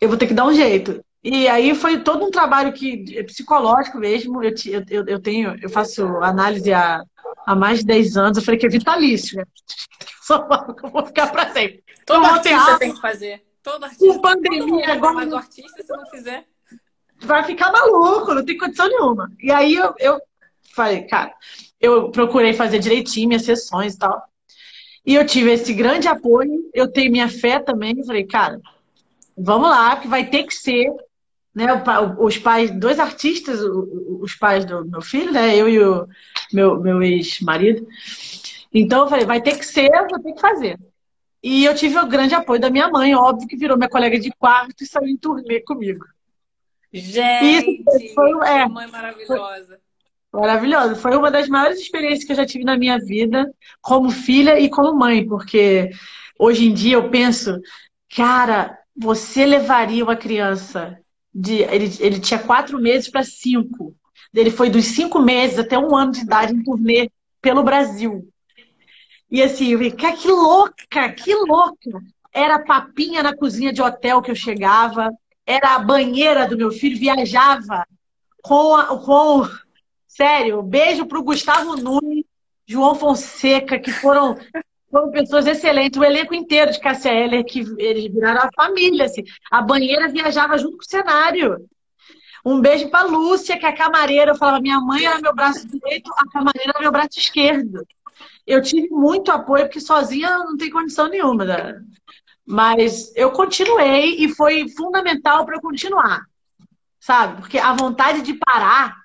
Eu vou ter que dar um jeito. E aí foi todo um trabalho que psicológico mesmo. Eu, eu, eu tenho, eu faço análise há, há mais de 10 anos. Eu falei que é vitalício, né? Eu vou ficar para sempre. Todo artista tem que fazer. Todo artista. Com pandemia, agora. Mas o artista, se não fizer. Vai ficar maluco, não tem condição nenhuma. E aí eu, eu falei, cara, eu procurei fazer direitinho minhas sessões e tal. E eu tive esse grande apoio, eu tenho minha fé também. Eu falei, cara, vamos lá, que vai ter que ser. Né, os pais, dois artistas, os pais do meu filho, né, eu e o meu, meu ex-marido. Então eu falei, vai ter que ser, vou ter que fazer. E eu tive o grande apoio da minha mãe, óbvio, que virou minha colega de quarto e saiu em turnê comigo. Gente, Isso foi, é, mãe maravilhosa. Maravilhoso. Foi uma das maiores experiências que eu já tive na minha vida, como filha e como mãe, porque hoje em dia eu penso, cara, você levaria uma criança de. Ele, ele tinha quatro meses para cinco. Ele foi dos cinco meses até um ano de idade em turnê pelo Brasil. E assim, eu falei, que louca, que louca! Era papinha na cozinha de hotel que eu chegava, era a banheira do meu filho, viajava com, a, com Sério, beijo pro Gustavo Nunes, João Fonseca, que foram, foram pessoas excelentes. O elenco inteiro de Cássia Heller, que eles viraram a família. Assim. A banheira viajava junto com o cenário. Um beijo pra Lúcia, que é a camareira. Eu falava, minha mãe era meu braço direito, a camareira era meu braço esquerdo. Eu tive muito apoio, porque sozinha não tem condição nenhuma. Né? Mas eu continuei e foi fundamental para eu continuar. Sabe? Porque a vontade de parar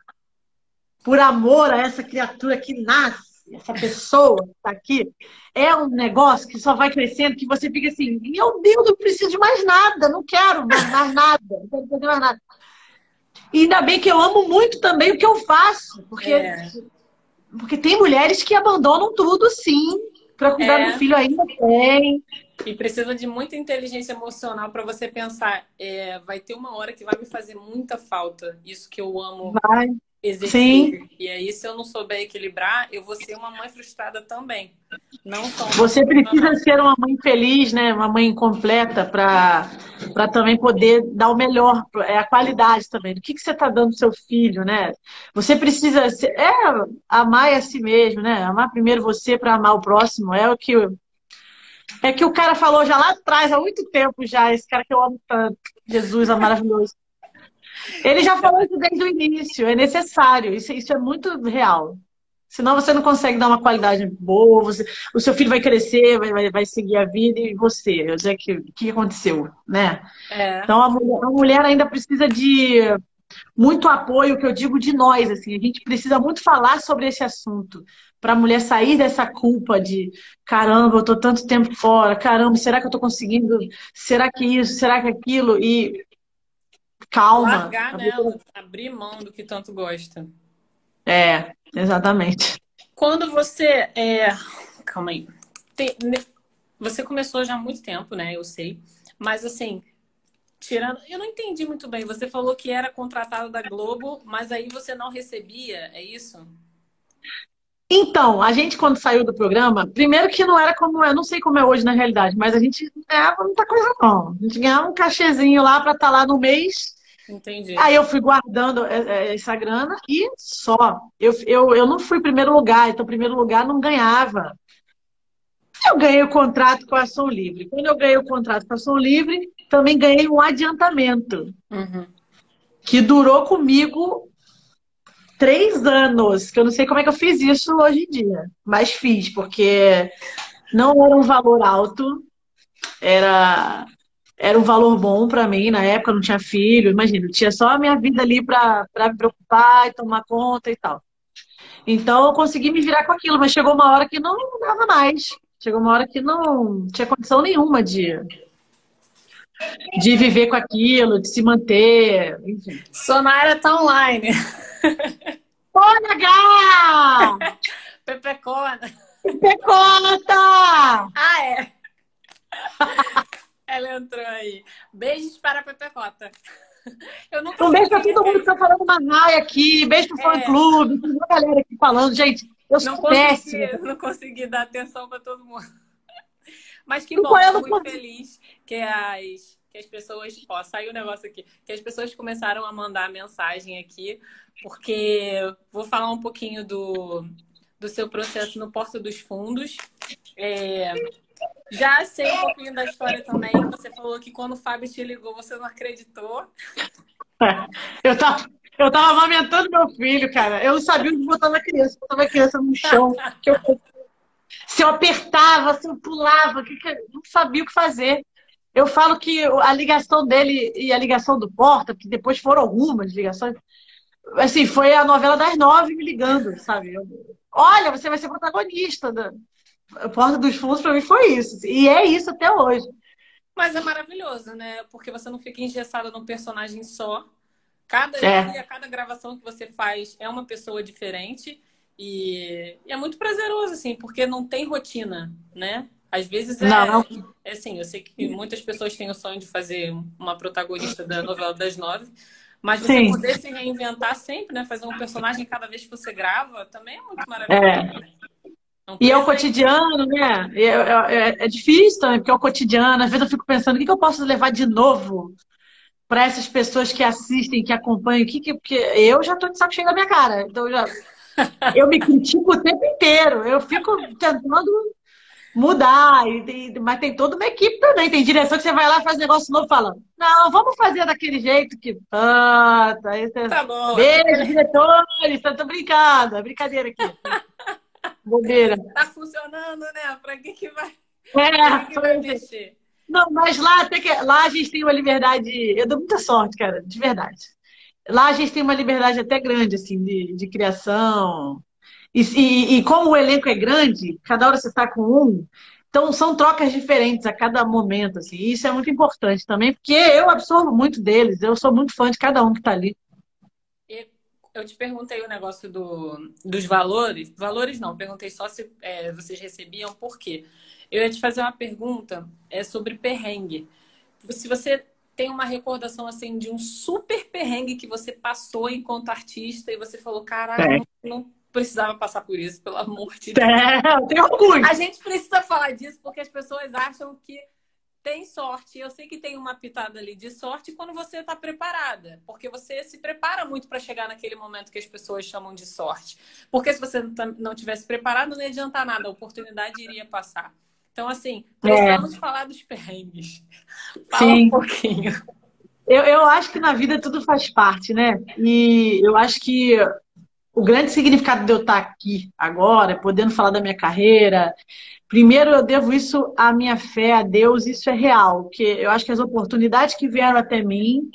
por amor a essa criatura que nasce, essa pessoa que está aqui, é um negócio que só vai crescendo, que você fica assim, meu Deus, não preciso de mais nada, não quero mais, mais nada, não quero fazer mais nada. E ainda bem que eu amo muito também o que eu faço, porque, é. porque tem mulheres que abandonam tudo, sim, para cuidar é. do filho ainda tem. E precisa de muita inteligência emocional para você pensar, é, vai ter uma hora que vai me fazer muita falta, isso que eu amo vai. Exercer. Sim. E aí, se eu não souber equilibrar, eu vou ser uma mãe frustrada também. Não só Você precisa ser uma mãe feliz, né? Uma mãe completa para também poder dar o melhor, é a qualidade também. Do que, que você está dando pro seu filho, né? Você precisa ser, é, amar a si mesmo, né? Amar primeiro você para amar o próximo. É o que é que o cara falou já lá atrás, há muito tempo já, esse cara que eu amo tanto. Jesus, é maravilhoso. Ele já falou isso desde o início, é necessário, isso, isso é muito real. Senão você não consegue dar uma qualidade boa, você, o seu filho vai crescer, vai, vai, vai seguir a vida e você, dizer que o que aconteceu, né? É. Então a mulher, a mulher ainda precisa de muito apoio, que eu digo de nós, assim, a gente precisa muito falar sobre esse assunto para a mulher sair dessa culpa de caramba, eu tô tanto tempo fora, caramba, será que eu tô conseguindo? Será que isso? Será que aquilo? E calma. Largar nela, abrir mão do que tanto gosta. É, exatamente. Quando você é, calma aí, Tem... você começou já há muito tempo, né? Eu sei, mas assim tirando, eu não entendi muito bem. Você falou que era contratado da Globo, mas aí você não recebia, é isso? Então, a gente quando saiu do programa, primeiro que não era como é, não sei como é hoje na realidade, mas a gente ganhava muita coisa não. A gente ganhava um cachezinho lá para estar tá lá no mês. Entendi. Aí eu fui guardando é, é, essa grana e só. Eu, eu, eu não fui primeiro lugar, então primeiro lugar não ganhava. Eu ganhei o contrato com a Ação Livre. Quando eu ganhei o contrato com a Ação Livre, também ganhei um adiantamento. Uhum. Que durou comigo três anos, que eu não sei como é que eu fiz isso hoje em dia, mas fiz, porque não era um valor alto, era, era um valor bom para mim. Na época não tinha filho, imagina, tinha só a minha vida ali para me preocupar e tomar conta e tal. Então eu consegui me virar com aquilo, mas chegou uma hora que não dava mais. Chegou uma hora que não tinha condição nenhuma de, de viver com aquilo, de se manter, enfim. Sonara tá online. Gá! Pepecona. Pepecota! Ah, é. Ela entrou aí. Beijos para a Pepecota. Um beijo para todo mundo que tá falando uma raia aqui. Beijo pro é. fã-clube. Tem uma galera aqui falando. Gente, eu sou não consegui, Não consegui dar atenção para todo mundo. Mas que bom, eu muito feliz que as, que as pessoas. Ó, saiu o um negócio aqui. Que as pessoas começaram a mandar mensagem aqui, porque vou falar um pouquinho do, do seu processo no Porto dos Fundos. É, já sei um pouquinho da história também. Você falou que quando o Fábio te ligou, você não acreditou. Eu tava, eu tava amamentando meu filho, cara. Eu não sabia onde botar a criança. Eu botava a criança no chão. Eu, se eu apertava, se eu pulava, que que, não sabia o que fazer. Eu falo que a ligação dele e a ligação do Porta, que depois foram algumas ligações, assim, foi a novela das nove me ligando, sabe? Eu, Olha, você vai ser protagonista. Da... A Porta dos Fundos para mim foi isso. E é isso até hoje. Mas é maravilhoso, né? Porque você não fica engessada num personagem só. Cada é. dia, cada gravação que você faz é uma pessoa diferente. E, e é muito prazeroso, assim, porque não tem rotina, né? Às vezes é, não. é assim, eu sei que muitas pessoas têm o sonho de fazer uma protagonista da novela das nove, mas você Sim. poder se reinventar sempre, né? Fazer um personagem cada vez que você grava, também é muito maravilhoso. É. E é o cotidiano, né? É, é, é, difícil também, porque é o cotidiano. Às vezes eu fico pensando, o que, que eu posso levar de novo para essas pessoas que assistem, que acompanham? O que, que, porque eu já estou de saco cheio da minha cara. Então eu já eu me critico o tempo inteiro. Eu fico tentando mudar, e, mas tem toda uma equipe também. Tem direção que você vai lá e faz negócio novo fala, não, vamos fazer daquele jeito que. Ah, tá, tá bom. Beijo, diretores, tô brincando, é brincadeira aqui. Bobeira. Tá funcionando, né? Pra que que vai, é, que vai mexer? Não, mas lá, até que, lá a gente tem uma liberdade. Eu dou muita sorte, cara, de verdade. Lá a gente tem uma liberdade até grande, assim, de, de criação. E, e, e, como o elenco é grande, cada hora você está com um, então são trocas diferentes a cada momento, assim. E isso é muito importante também, porque eu absorvo muito deles, eu sou muito fã de cada um que está ali. Eu te perguntei o negócio do, dos valores. Valores não, perguntei só se é, vocês recebiam, por quê? Eu ia te fazer uma pergunta é, sobre perrengue. Se você tem uma recordação assim de um super perrengue que você passou enquanto artista e você falou, caralho, não, não, precisava passar por isso, pelo amor de Deus. É, tem orgulho. A gente precisa falar disso porque as pessoas acham que tem sorte. Eu sei que tem uma pitada ali de sorte quando você está preparada, porque você se prepara muito para chegar naquele momento que as pessoas chamam de sorte. Porque se você não tivesse preparado, não ia adiantar nada, a oportunidade iria passar. Então, assim, precisamos é. falar dos perrengues. Fala Sim. um pouquinho. Eu, eu acho que na vida tudo faz parte, né? E eu acho que o grande significado de eu estar aqui agora, podendo falar da minha carreira, Primeiro, eu devo isso à minha fé, a Deus, isso é real. Porque eu acho que as oportunidades que vieram até mim,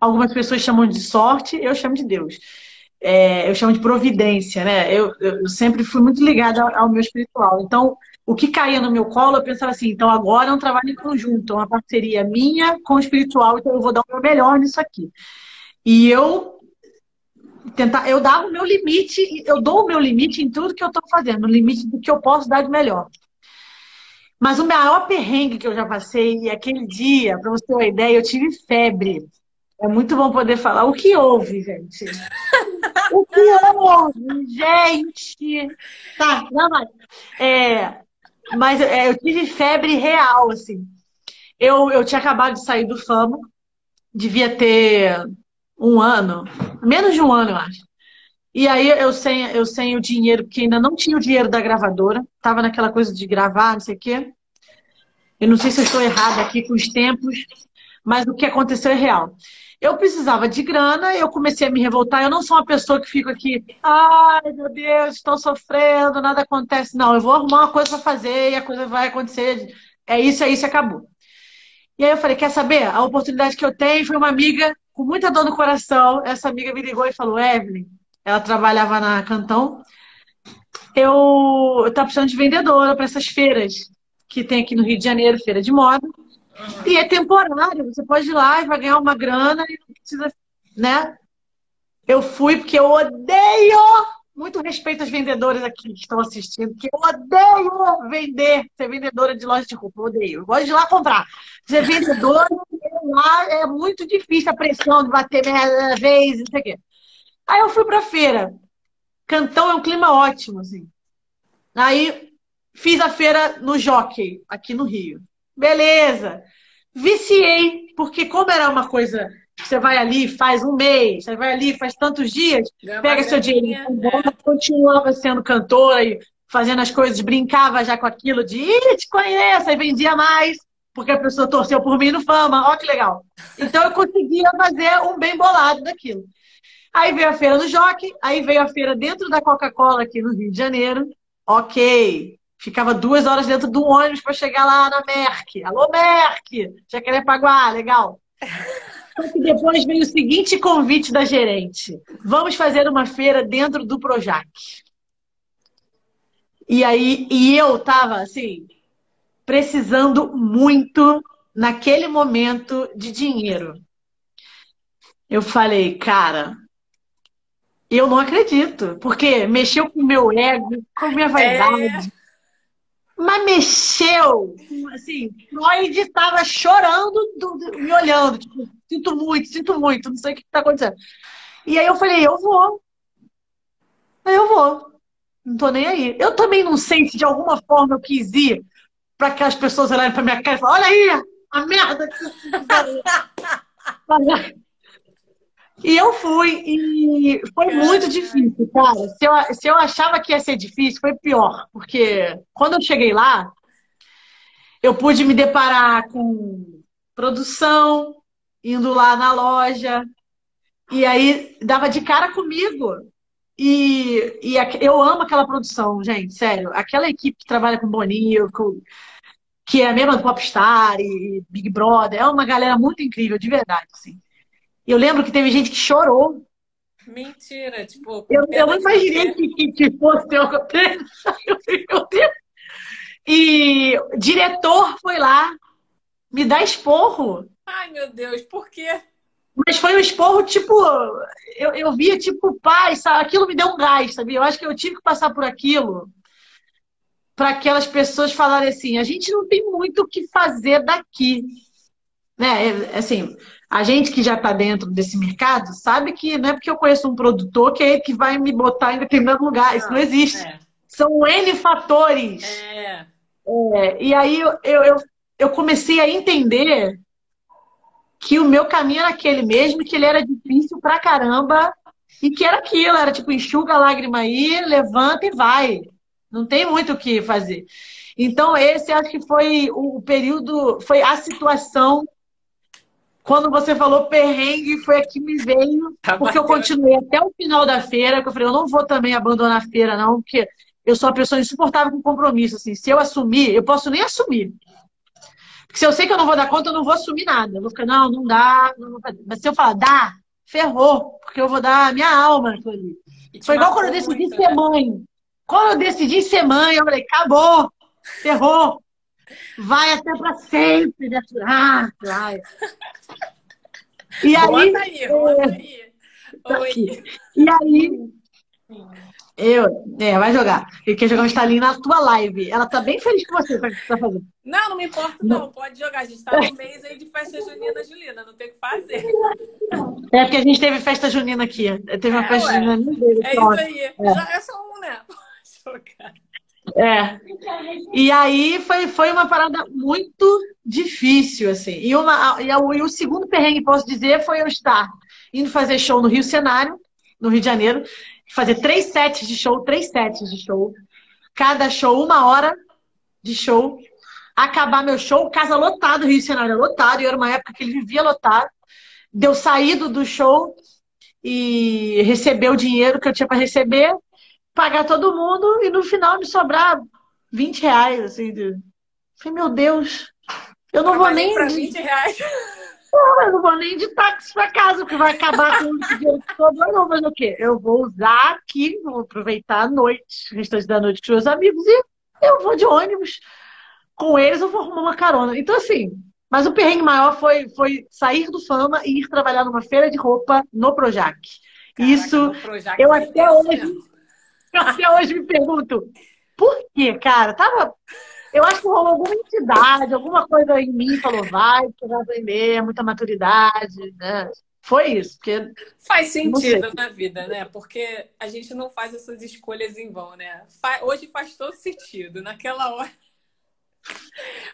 algumas pessoas chamam de sorte, eu chamo de Deus. É, eu chamo de providência, né? Eu, eu sempre fui muito ligada ao, meu espiritual. Então, o que caía no meu colo, eu pensava assim: então agora é um trabalho em conjunto, é uma parceria minha com o espiritual, então eu vou dar o meu melhor nisso aqui. E eu tentar, eu dava o meu limite, eu dou o meu limite em tudo que eu estou fazendo, o limite do que eu posso dar de melhor. Mas o maior perrengue que eu já passei, aquele dia, para você ter uma ideia, eu tive febre. É muito bom poder falar. O que houve, gente? o que houve, gente? Tá, não, mas, é, mas é, eu tive febre real, assim. Eu, eu tinha acabado de sair do Famo, devia ter um ano, menos de um ano, eu acho. E aí eu sem, eu sem o dinheiro, porque ainda não tinha o dinheiro da gravadora, tava naquela coisa de gravar, não sei o quê. Eu não sei se eu estou errada aqui com os tempos, mas o que aconteceu é real. Eu precisava de grana, eu comecei a me revoltar. Eu não sou uma pessoa que fica aqui, ai meu Deus, estou sofrendo, nada acontece. Não, eu vou arrumar uma coisa para fazer e a coisa vai acontecer. É isso, é isso, acabou. E aí eu falei, quer saber? A oportunidade que eu tenho foi uma amiga com muita dor no coração. Essa amiga me ligou e falou, Evelyn, ela trabalhava na Cantão. Eu estava precisando de vendedora para essas feiras que tem aqui no Rio de Janeiro, feira de moda. E é temporário, você pode ir lá e vai ganhar uma grana e não precisa, né? Eu fui porque eu odeio, muito respeito às vendedoras aqui que estão assistindo, que eu odeio vender, ser vendedora de loja de roupa, eu odeio. Eu gosto de ir lá comprar. Ser vendedora lá é muito difícil a pressão de bater meia vez, não sei o quê. Aí eu fui pra feira. Cantão é um clima ótimo, assim. Aí fiz a feira no Jockey, aqui no Rio. Beleza. Viciei, porque como era uma coisa você vai ali, faz um mês, você vai ali, faz tantos dias, pega seu dinheiro, né? continuava sendo cantora e fazendo as coisas, brincava já com aquilo de Ih, te conheço, e vendia mais, porque a pessoa torceu por mim no fama, ó que legal. Então eu conseguia fazer um bem bolado daquilo. Aí veio a feira do Jockey, aí veio a feira dentro da Coca-Cola aqui no Rio de Janeiro. Ok. Ficava duas horas dentro do ônibus para chegar lá na Merck. Alô, Merck! Jacarepaguá, legal. Só que depois veio o seguinte convite da gerente: vamos fazer uma feira dentro do Projac. E aí, e eu tava assim, precisando muito naquele momento de dinheiro. Eu falei, cara, eu não acredito, porque mexeu com o meu ego, com a minha vaidade. Mas mexeu, assim, Freud estava chorando, do, do, me olhando, tipo, sinto muito, sinto muito, não sei o que está acontecendo. E aí eu falei, eu vou. Eu vou. Não tô nem aí. Eu também não sei se de alguma forma eu quis ir para que as pessoas olharem para minha cara e falem, olha aí, a merda que E eu fui, e foi muito difícil, cara. Se eu, se eu achava que ia ser difícil, foi pior. Porque quando eu cheguei lá, eu pude me deparar com produção, indo lá na loja, e aí dava de cara comigo. E, e eu amo aquela produção, gente, sério. Aquela equipe que trabalha com Boninho, com, que é a mesma do Popstar e Big Brother, é uma galera muito incrível, de verdade, assim. Eu lembro que teve gente que chorou Mentira, tipo. Eu, eu não imaginei que, que, que fosse ter Meu Deus. E diretor foi lá me dar esporro. Ai, meu Deus, por quê? Mas foi um esporro, tipo, eu, eu via, tipo, pai, sabe? Aquilo me deu um gás, sabia? Eu acho que eu tive que passar por aquilo para aquelas pessoas falarem assim: a gente não tem muito o que fazer daqui. Né? É, assim, a gente que já está dentro desse mercado sabe que não é porque eu conheço um produtor que é ele que vai me botar em determinado lugar. Isso não existe. É. São N fatores. É. É, e aí eu, eu, eu comecei a entender que o meu caminho era aquele mesmo, que ele era difícil pra caramba, e que era aquilo, era tipo, enxuga a lágrima aí, levanta e vai. Não tem muito o que fazer. Então, esse acho que foi o período, foi a situação. Quando você falou perrengue, foi aqui me veio, tá porque eu continuei até o final da feira, que eu falei, eu não vou também abandonar a feira, não, porque eu sou uma pessoa insuportável com compromisso. Assim. Se eu assumir, eu posso nem assumir. Porque se eu sei que eu não vou dar conta, eu não vou assumir nada. Eu vou ficar, não, não dá. Não Mas se eu falar, dá, ferrou, porque eu vou dar a minha alma naquilo ali. Foi igual quando eu decidi muito, ser né? mãe. Quando eu decidi ser mãe, eu falei, acabou, ferrou. Vai até para sempre, né? Ah, vai. E aí. Bota aí, bota aí. Tá Oi. E aí, eu, é, vai jogar. Ele quer jogar um estalinho na tua live. Ela tá bem feliz com você, tá fazendo. Não, não me importa, não. Pode jogar. A gente tá no mês aí de festa junina, Julina. Não tem o que fazer. É porque a gente teve festa junina aqui. Teve uma é, festa ué. junina. Dele, é isso aí. É. Já é só um, né? Pode jogar. É. E aí foi, foi uma parada muito difícil, assim. E, uma, e, o, e o segundo perrengue, posso dizer, foi eu estar indo fazer show no Rio Cenário, no Rio de Janeiro fazer três sets de show, três sets de show. Cada show, uma hora de show. Acabar meu show, casa lotada, o Rio de Janeiro lotado, e era uma época que ele vivia lotado. Deu saído do show e receber o dinheiro que eu tinha para receber, pagar todo mundo e no final me sobrar 20 reais, assim. De... Falei, meu Deus, eu não vou nem. Pra 20 reais. eu não vou nem de táxi para casa, porque vai acabar com o dinheiro todo. Eu não, mas o quê? Eu vou usar aqui, vou aproveitar a noite, o restante da noite com meus amigos, e eu vou de ônibus com eles, eu vou arrumar uma carona. Então, assim, mas o perrengue maior foi, foi sair do Fama e ir trabalhar numa feira de roupa no Projac. Caraca, Isso, Projac eu até hoje, eu até hoje me pergunto, por quê, cara? Tava eu acho que rolou alguma entidade, alguma coisa em mim falou, vai, você vai aprender, é muita maturidade, né? Foi isso. Porque, faz sentido na vida, né? Porque a gente não faz essas escolhas em vão, né? Hoje faz todo sentido. Naquela hora.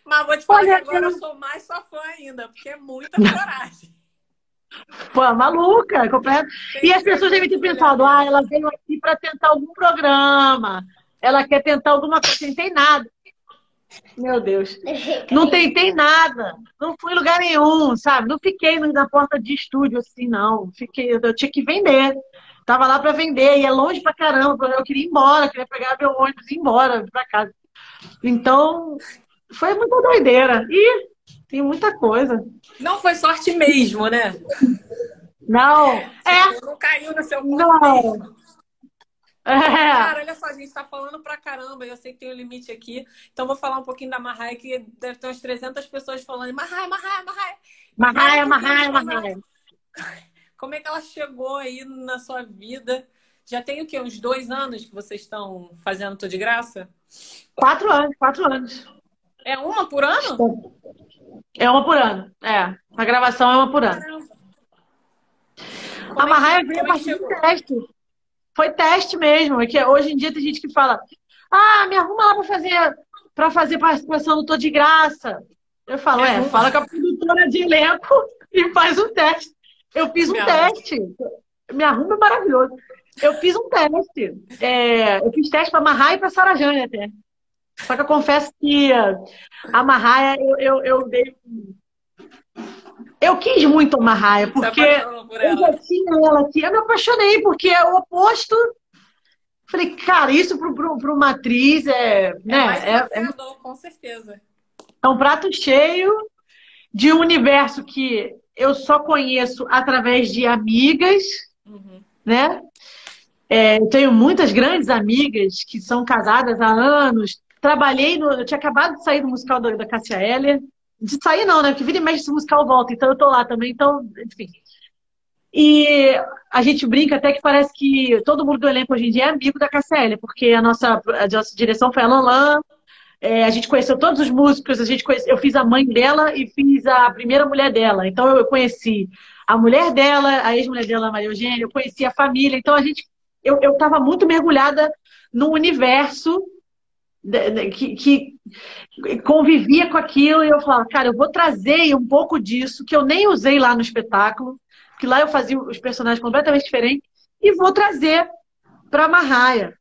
Mas vou te falar Olha, que agora eu... eu sou mais sua fã ainda, porque é muita coragem. Pô, maluca, completa. E as pessoas devem ter pensado, ah, ela veio aqui para tentar algum programa, ela quer tentar alguma coisa, não tem nada. Meu Deus. Não tentei nada. Não fui em lugar nenhum, sabe? Não fiquei na porta de estúdio assim, não. Fiquei, eu tinha que vender. Tava lá para vender e é longe pra caramba. Eu queria ir embora, queria pegar meu ônibus e ir embora pra casa. Então, foi muita doideira. E tem muita coisa. Não foi sorte mesmo, né? Não. É. Não caiu no seu Não. Mesmo. É. Cara, olha só, a gente tá falando pra caramba, eu sei que tem um limite aqui, então vou falar um pouquinho da Marraia, que deve ter umas 300 pessoas falando Marraia, Marraia, Marraia. Marraia, Marraia, Marraia. Como é que ela chegou aí na sua vida? Já tem o quê? Uns dois anos que vocês estão fazendo tudo de graça? Quatro anos, quatro anos. É uma por ano? É uma por ano, é. A gravação é uma por ano. Caramba. a Marraia é veio a partir do teste. Foi teste mesmo. É que hoje em dia tem gente que fala: Ah, me arruma lá para fazer, pra fazer participação no Tô de Graça. Eu falo, é, fala com a produtora de elenco e faz um teste. Eu fiz um me teste. Me arruma é maravilhoso. Eu fiz um teste. É, eu fiz teste para Marraia e para Sarajane até. Só que eu confesso que a Marraia eu, eu, eu dei eu quis muito uma raia, porque eu já tinha ela aqui. Eu me apaixonei, porque é o oposto. Falei, cara, isso para uma atriz é. é né, mais é, é, com certeza. É um prato cheio de um universo que eu só conheço através de amigas. Uhum. né? É, eu tenho muitas grandes amigas que são casadas há anos. Trabalhei no. Eu tinha acabado de sair do musical da, da Cássia Heller. De sair, não, né? Porque vira e mexe esse musical volta, então eu tô lá também. Então, enfim. E a gente brinca até que parece que todo mundo do elenco hoje em dia é amigo da Cassélia, porque a nossa, a nossa direção foi a Lanlan, é, a gente conheceu todos os músicos, a gente conhece, eu fiz a mãe dela e fiz a primeira mulher dela. Então eu conheci a mulher dela, a ex-mulher dela, Maria Eugênia, eu conheci a família. Então a gente, eu estava muito mergulhada no universo que, que, convivia com aquilo e eu falava, cara, eu vou trazer um pouco disso que eu nem usei lá no espetáculo que lá eu fazia os personagens completamente diferentes, e vou trazer para Marraia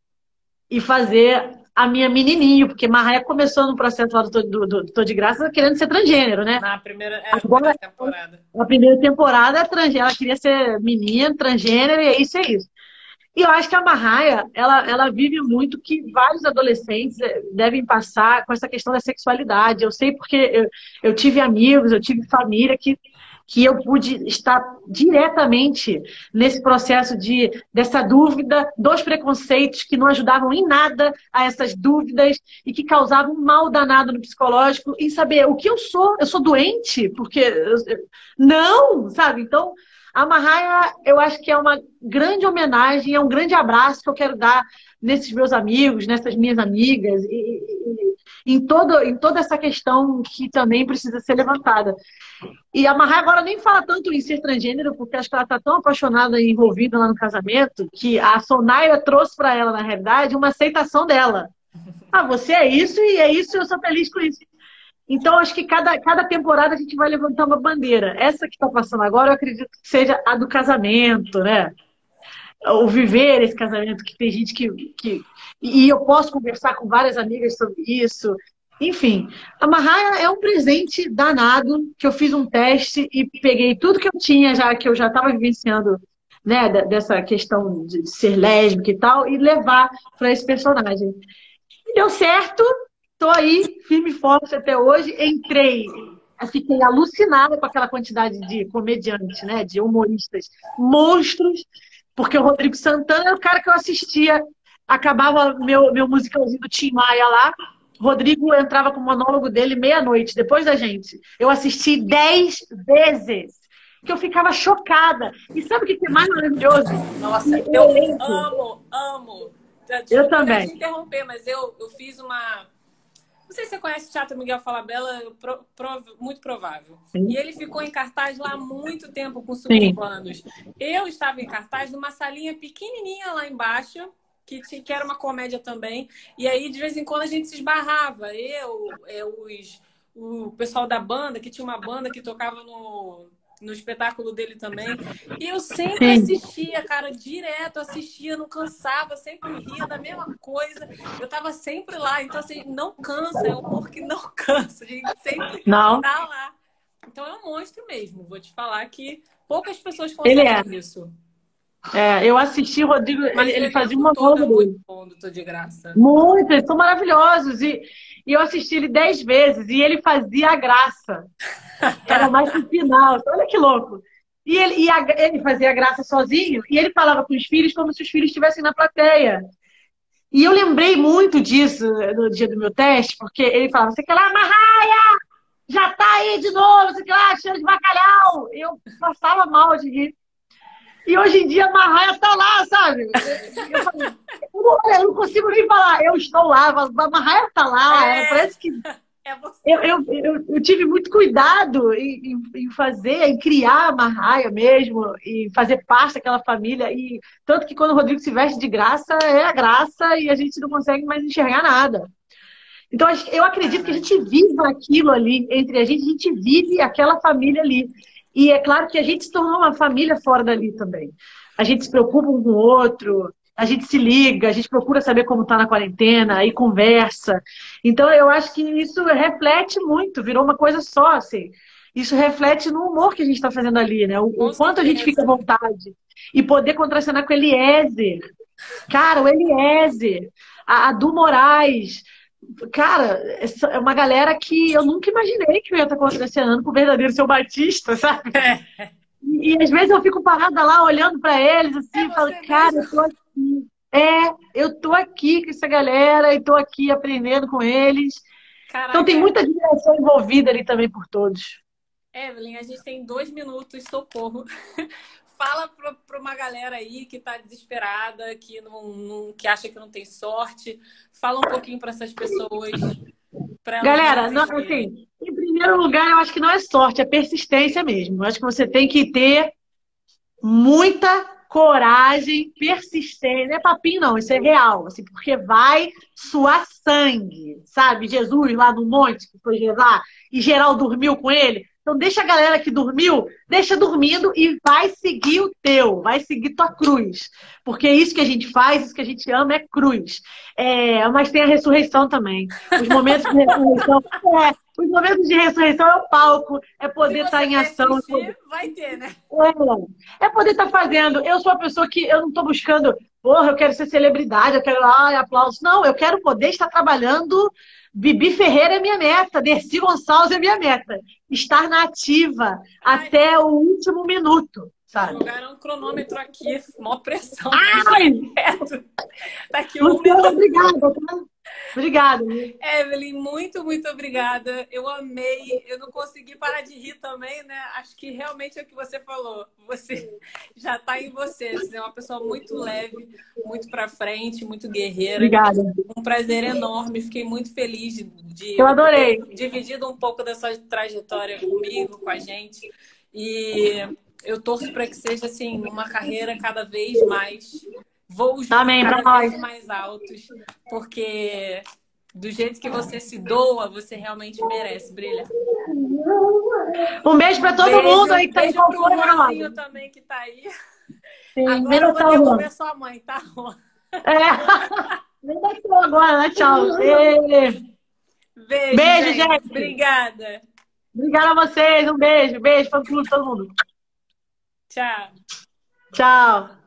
e fazer a minha menininho, porque Marraia começou no processo lá do, do, do, Tô de Graça querendo ser transgênero, né? Na primeira, é, Agora, primeira temporada. Na primeira temporada, ela queria ser menina, transgênero, e é isso, é isso. E eu acho que a Marraia, ela, ela vive muito que vários adolescentes eh, devem passar com essa questão da sexualidade. Eu sei porque eu, eu tive amigos, eu tive família que que eu pude estar diretamente nesse processo de dessa dúvida, dos preconceitos que não ajudavam em nada a essas dúvidas e que causavam um mal danado no psicológico, em saber o que eu sou, eu sou doente, porque não, sabe? Então, a Marraia, eu acho que é uma grande homenagem, é um grande abraço que eu quero dar nesses meus amigos, nessas minhas amigas, e, e, e em, todo, em toda essa questão que também precisa ser levantada. E a Marra agora nem fala tanto em ser transgênero, porque acho que ela está tão apaixonada e envolvida lá no casamento, que a Sonaira trouxe para ela, na realidade, uma aceitação dela. Ah, você é isso e é isso, eu sou feliz com isso. Então, acho que cada, cada temporada a gente vai levantar uma bandeira. Essa que está passando agora, eu acredito que seja a do casamento, né? O viver esse casamento, que tem gente que, que. E eu posso conversar com várias amigas sobre isso. Enfim, a Marraia é um presente danado que eu fiz um teste e peguei tudo que eu tinha já, que eu já estava vivenciando, né, dessa questão de ser lésbica e tal, e levar para esse personagem. E deu certo, estou aí, firme e forte até hoje. Entrei, fiquei alucinada com aquela quantidade de comediantes, né, de humoristas monstros, porque o Rodrigo Santana era o cara que eu assistia. Acabava meu, meu musicalzinho do Tim Maia lá, Rodrigo entrava com o monólogo dele meia-noite, depois da gente. Eu assisti dez vezes, que eu ficava chocada. E sabe o que é mais maravilhoso? Nossa, eu amo, amo. Eu também. te interromper, mas eu, eu fiz uma. Não sei se você conhece o Teatro Miguel Falabella, pro, pro, muito provável. Sim. E ele ficou em cartaz lá há muito tempo com suburbanos. Eu estava em cartaz numa salinha pequenininha lá embaixo, que, que era uma comédia também. E aí, de vez em quando, a gente se esbarrava. Eu, é, os, o pessoal da banda, que tinha uma banda que tocava no, no espetáculo dele também. E eu sempre Sim. assistia, cara, direto, assistia, não cansava, sempre ria da mesma coisa. Eu tava sempre lá, então assim, não cansa, é um humor que não cansa, a gente sempre não. tá lá. Então é um monstro mesmo, vou te falar que poucas pessoas conseguem é. isso. É, eu assisti o Rodrigo, Mas ele, ele fazia uma nova muito bom, tô de graça. Muito, eles são maravilhosos. E, e eu assisti ele dez vezes e ele fazia a graça. Era mais no final. Olha que louco. E ele, e a, ele fazia a graça sozinho e ele falava com os filhos como se os filhos estivessem na plateia. E eu lembrei muito disso no dia do meu teste, porque ele falava, você quer lá, Marraia? Já tá aí de novo, você quer lá, cheiro de bacalhau. Eu passava mal de rir. E hoje em dia a Marraia tá lá, sabe? Eu, falei, eu, não consigo nem falar, eu estou lá, a Marraia tá lá, é... parece que. É eu, eu, eu, eu, tive muito cuidado em, em, em, fazer, em criar a Marraia mesmo, e fazer parte daquela família. E tanto que quando o Rodrigo se veste de graça, é a graça e a gente não consegue mais enxergar nada. Então, eu acredito que a gente vive aquilo ali entre a gente, a gente vive aquela família ali. E é claro que a gente se tornou uma família fora dali também. A gente se preocupa um com o outro, a gente se liga, a gente procura saber como está na quarentena, aí conversa. Então eu acho que isso reflete muito, virou uma coisa só, assim. Isso reflete no humor que a gente está fazendo ali, né? O, o quanto a gente fica à vontade. E poder contracenar com o Eliezer. Cara, o Eliezer, a, a Du Moraes, Cara, é uma galera que eu nunca imaginei que eu ia estar contracenando com o verdadeiro seu Batista, sabe? É. E, e, às vezes eu fico parada lá olhando para eles assim, é e falo, cara, eu tô aqui. É, eu tô aqui com essa galera e tô aqui aprendendo com eles. Caraca. Então tem muita direção envolvida ali também por todos. Evelyn, a gente tem dois minutos, socorro. Fala para uma galera aí que está desesperada, que, não, não, que acha que não tem sorte. Fala um pouquinho para essas pessoas. Galera, não, assim, em primeiro lugar, eu acho que não é sorte, é persistência mesmo. Eu acho que você tem que ter muita coragem, persistência. Não é papinho, não, isso é real, assim, porque vai suar sangue, sabe? Jesus lá no monte que foi levar e geral dormiu com ele. Então deixa a galera que dormiu, deixa dormindo e vai seguir o teu, vai seguir tua cruz. Porque é isso que a gente faz, isso que a gente ama é cruz. É, mas tem a ressurreição também. Os momentos de ressurreição. É, os momentos de ressurreição é o palco, é poder estar tá em ação. É poder... Vai ter, né? É, é poder estar tá fazendo. Eu sou a pessoa que eu não estou buscando, porra, eu quero ser celebridade, eu quero, ai, aplauso. Não, eu quero poder estar trabalhando Bibi Ferreira é minha meta, Dercy Gonçalves é minha meta. Estar na ativa Ai, até o último minuto, sabe? Jogaram um cronômetro aqui, mó pressão. Ai! Daqui um minuto. Obrigada, tá? Obrigada. Evelyn, muito, muito obrigada. Eu amei. Eu não consegui parar de rir também, né? Acho que realmente é o que você falou. Você já está em você. Você é uma pessoa muito leve, muito para frente, muito guerreira. Obrigada. Um prazer enorme. Fiquei muito feliz de, de Eu adorei. ter dividido um pouco dessa trajetória comigo, com a gente. E eu torço para que seja assim uma carreira cada vez mais voos Amém, mais altos, porque do jeito que você se doa, você realmente merece brilhar. Um beijo para todo beijo, mundo aí que tá beijo pro Juanzinho também que tá aí. Sim, agora eu vou devolver sua mãe, tá? É. Vem daqui agora, né? Tchau. Beijo, beijo gente. gente. Obrigada. Obrigada a vocês. Um beijo. Beijo para todo mundo. Tchau. Tchau.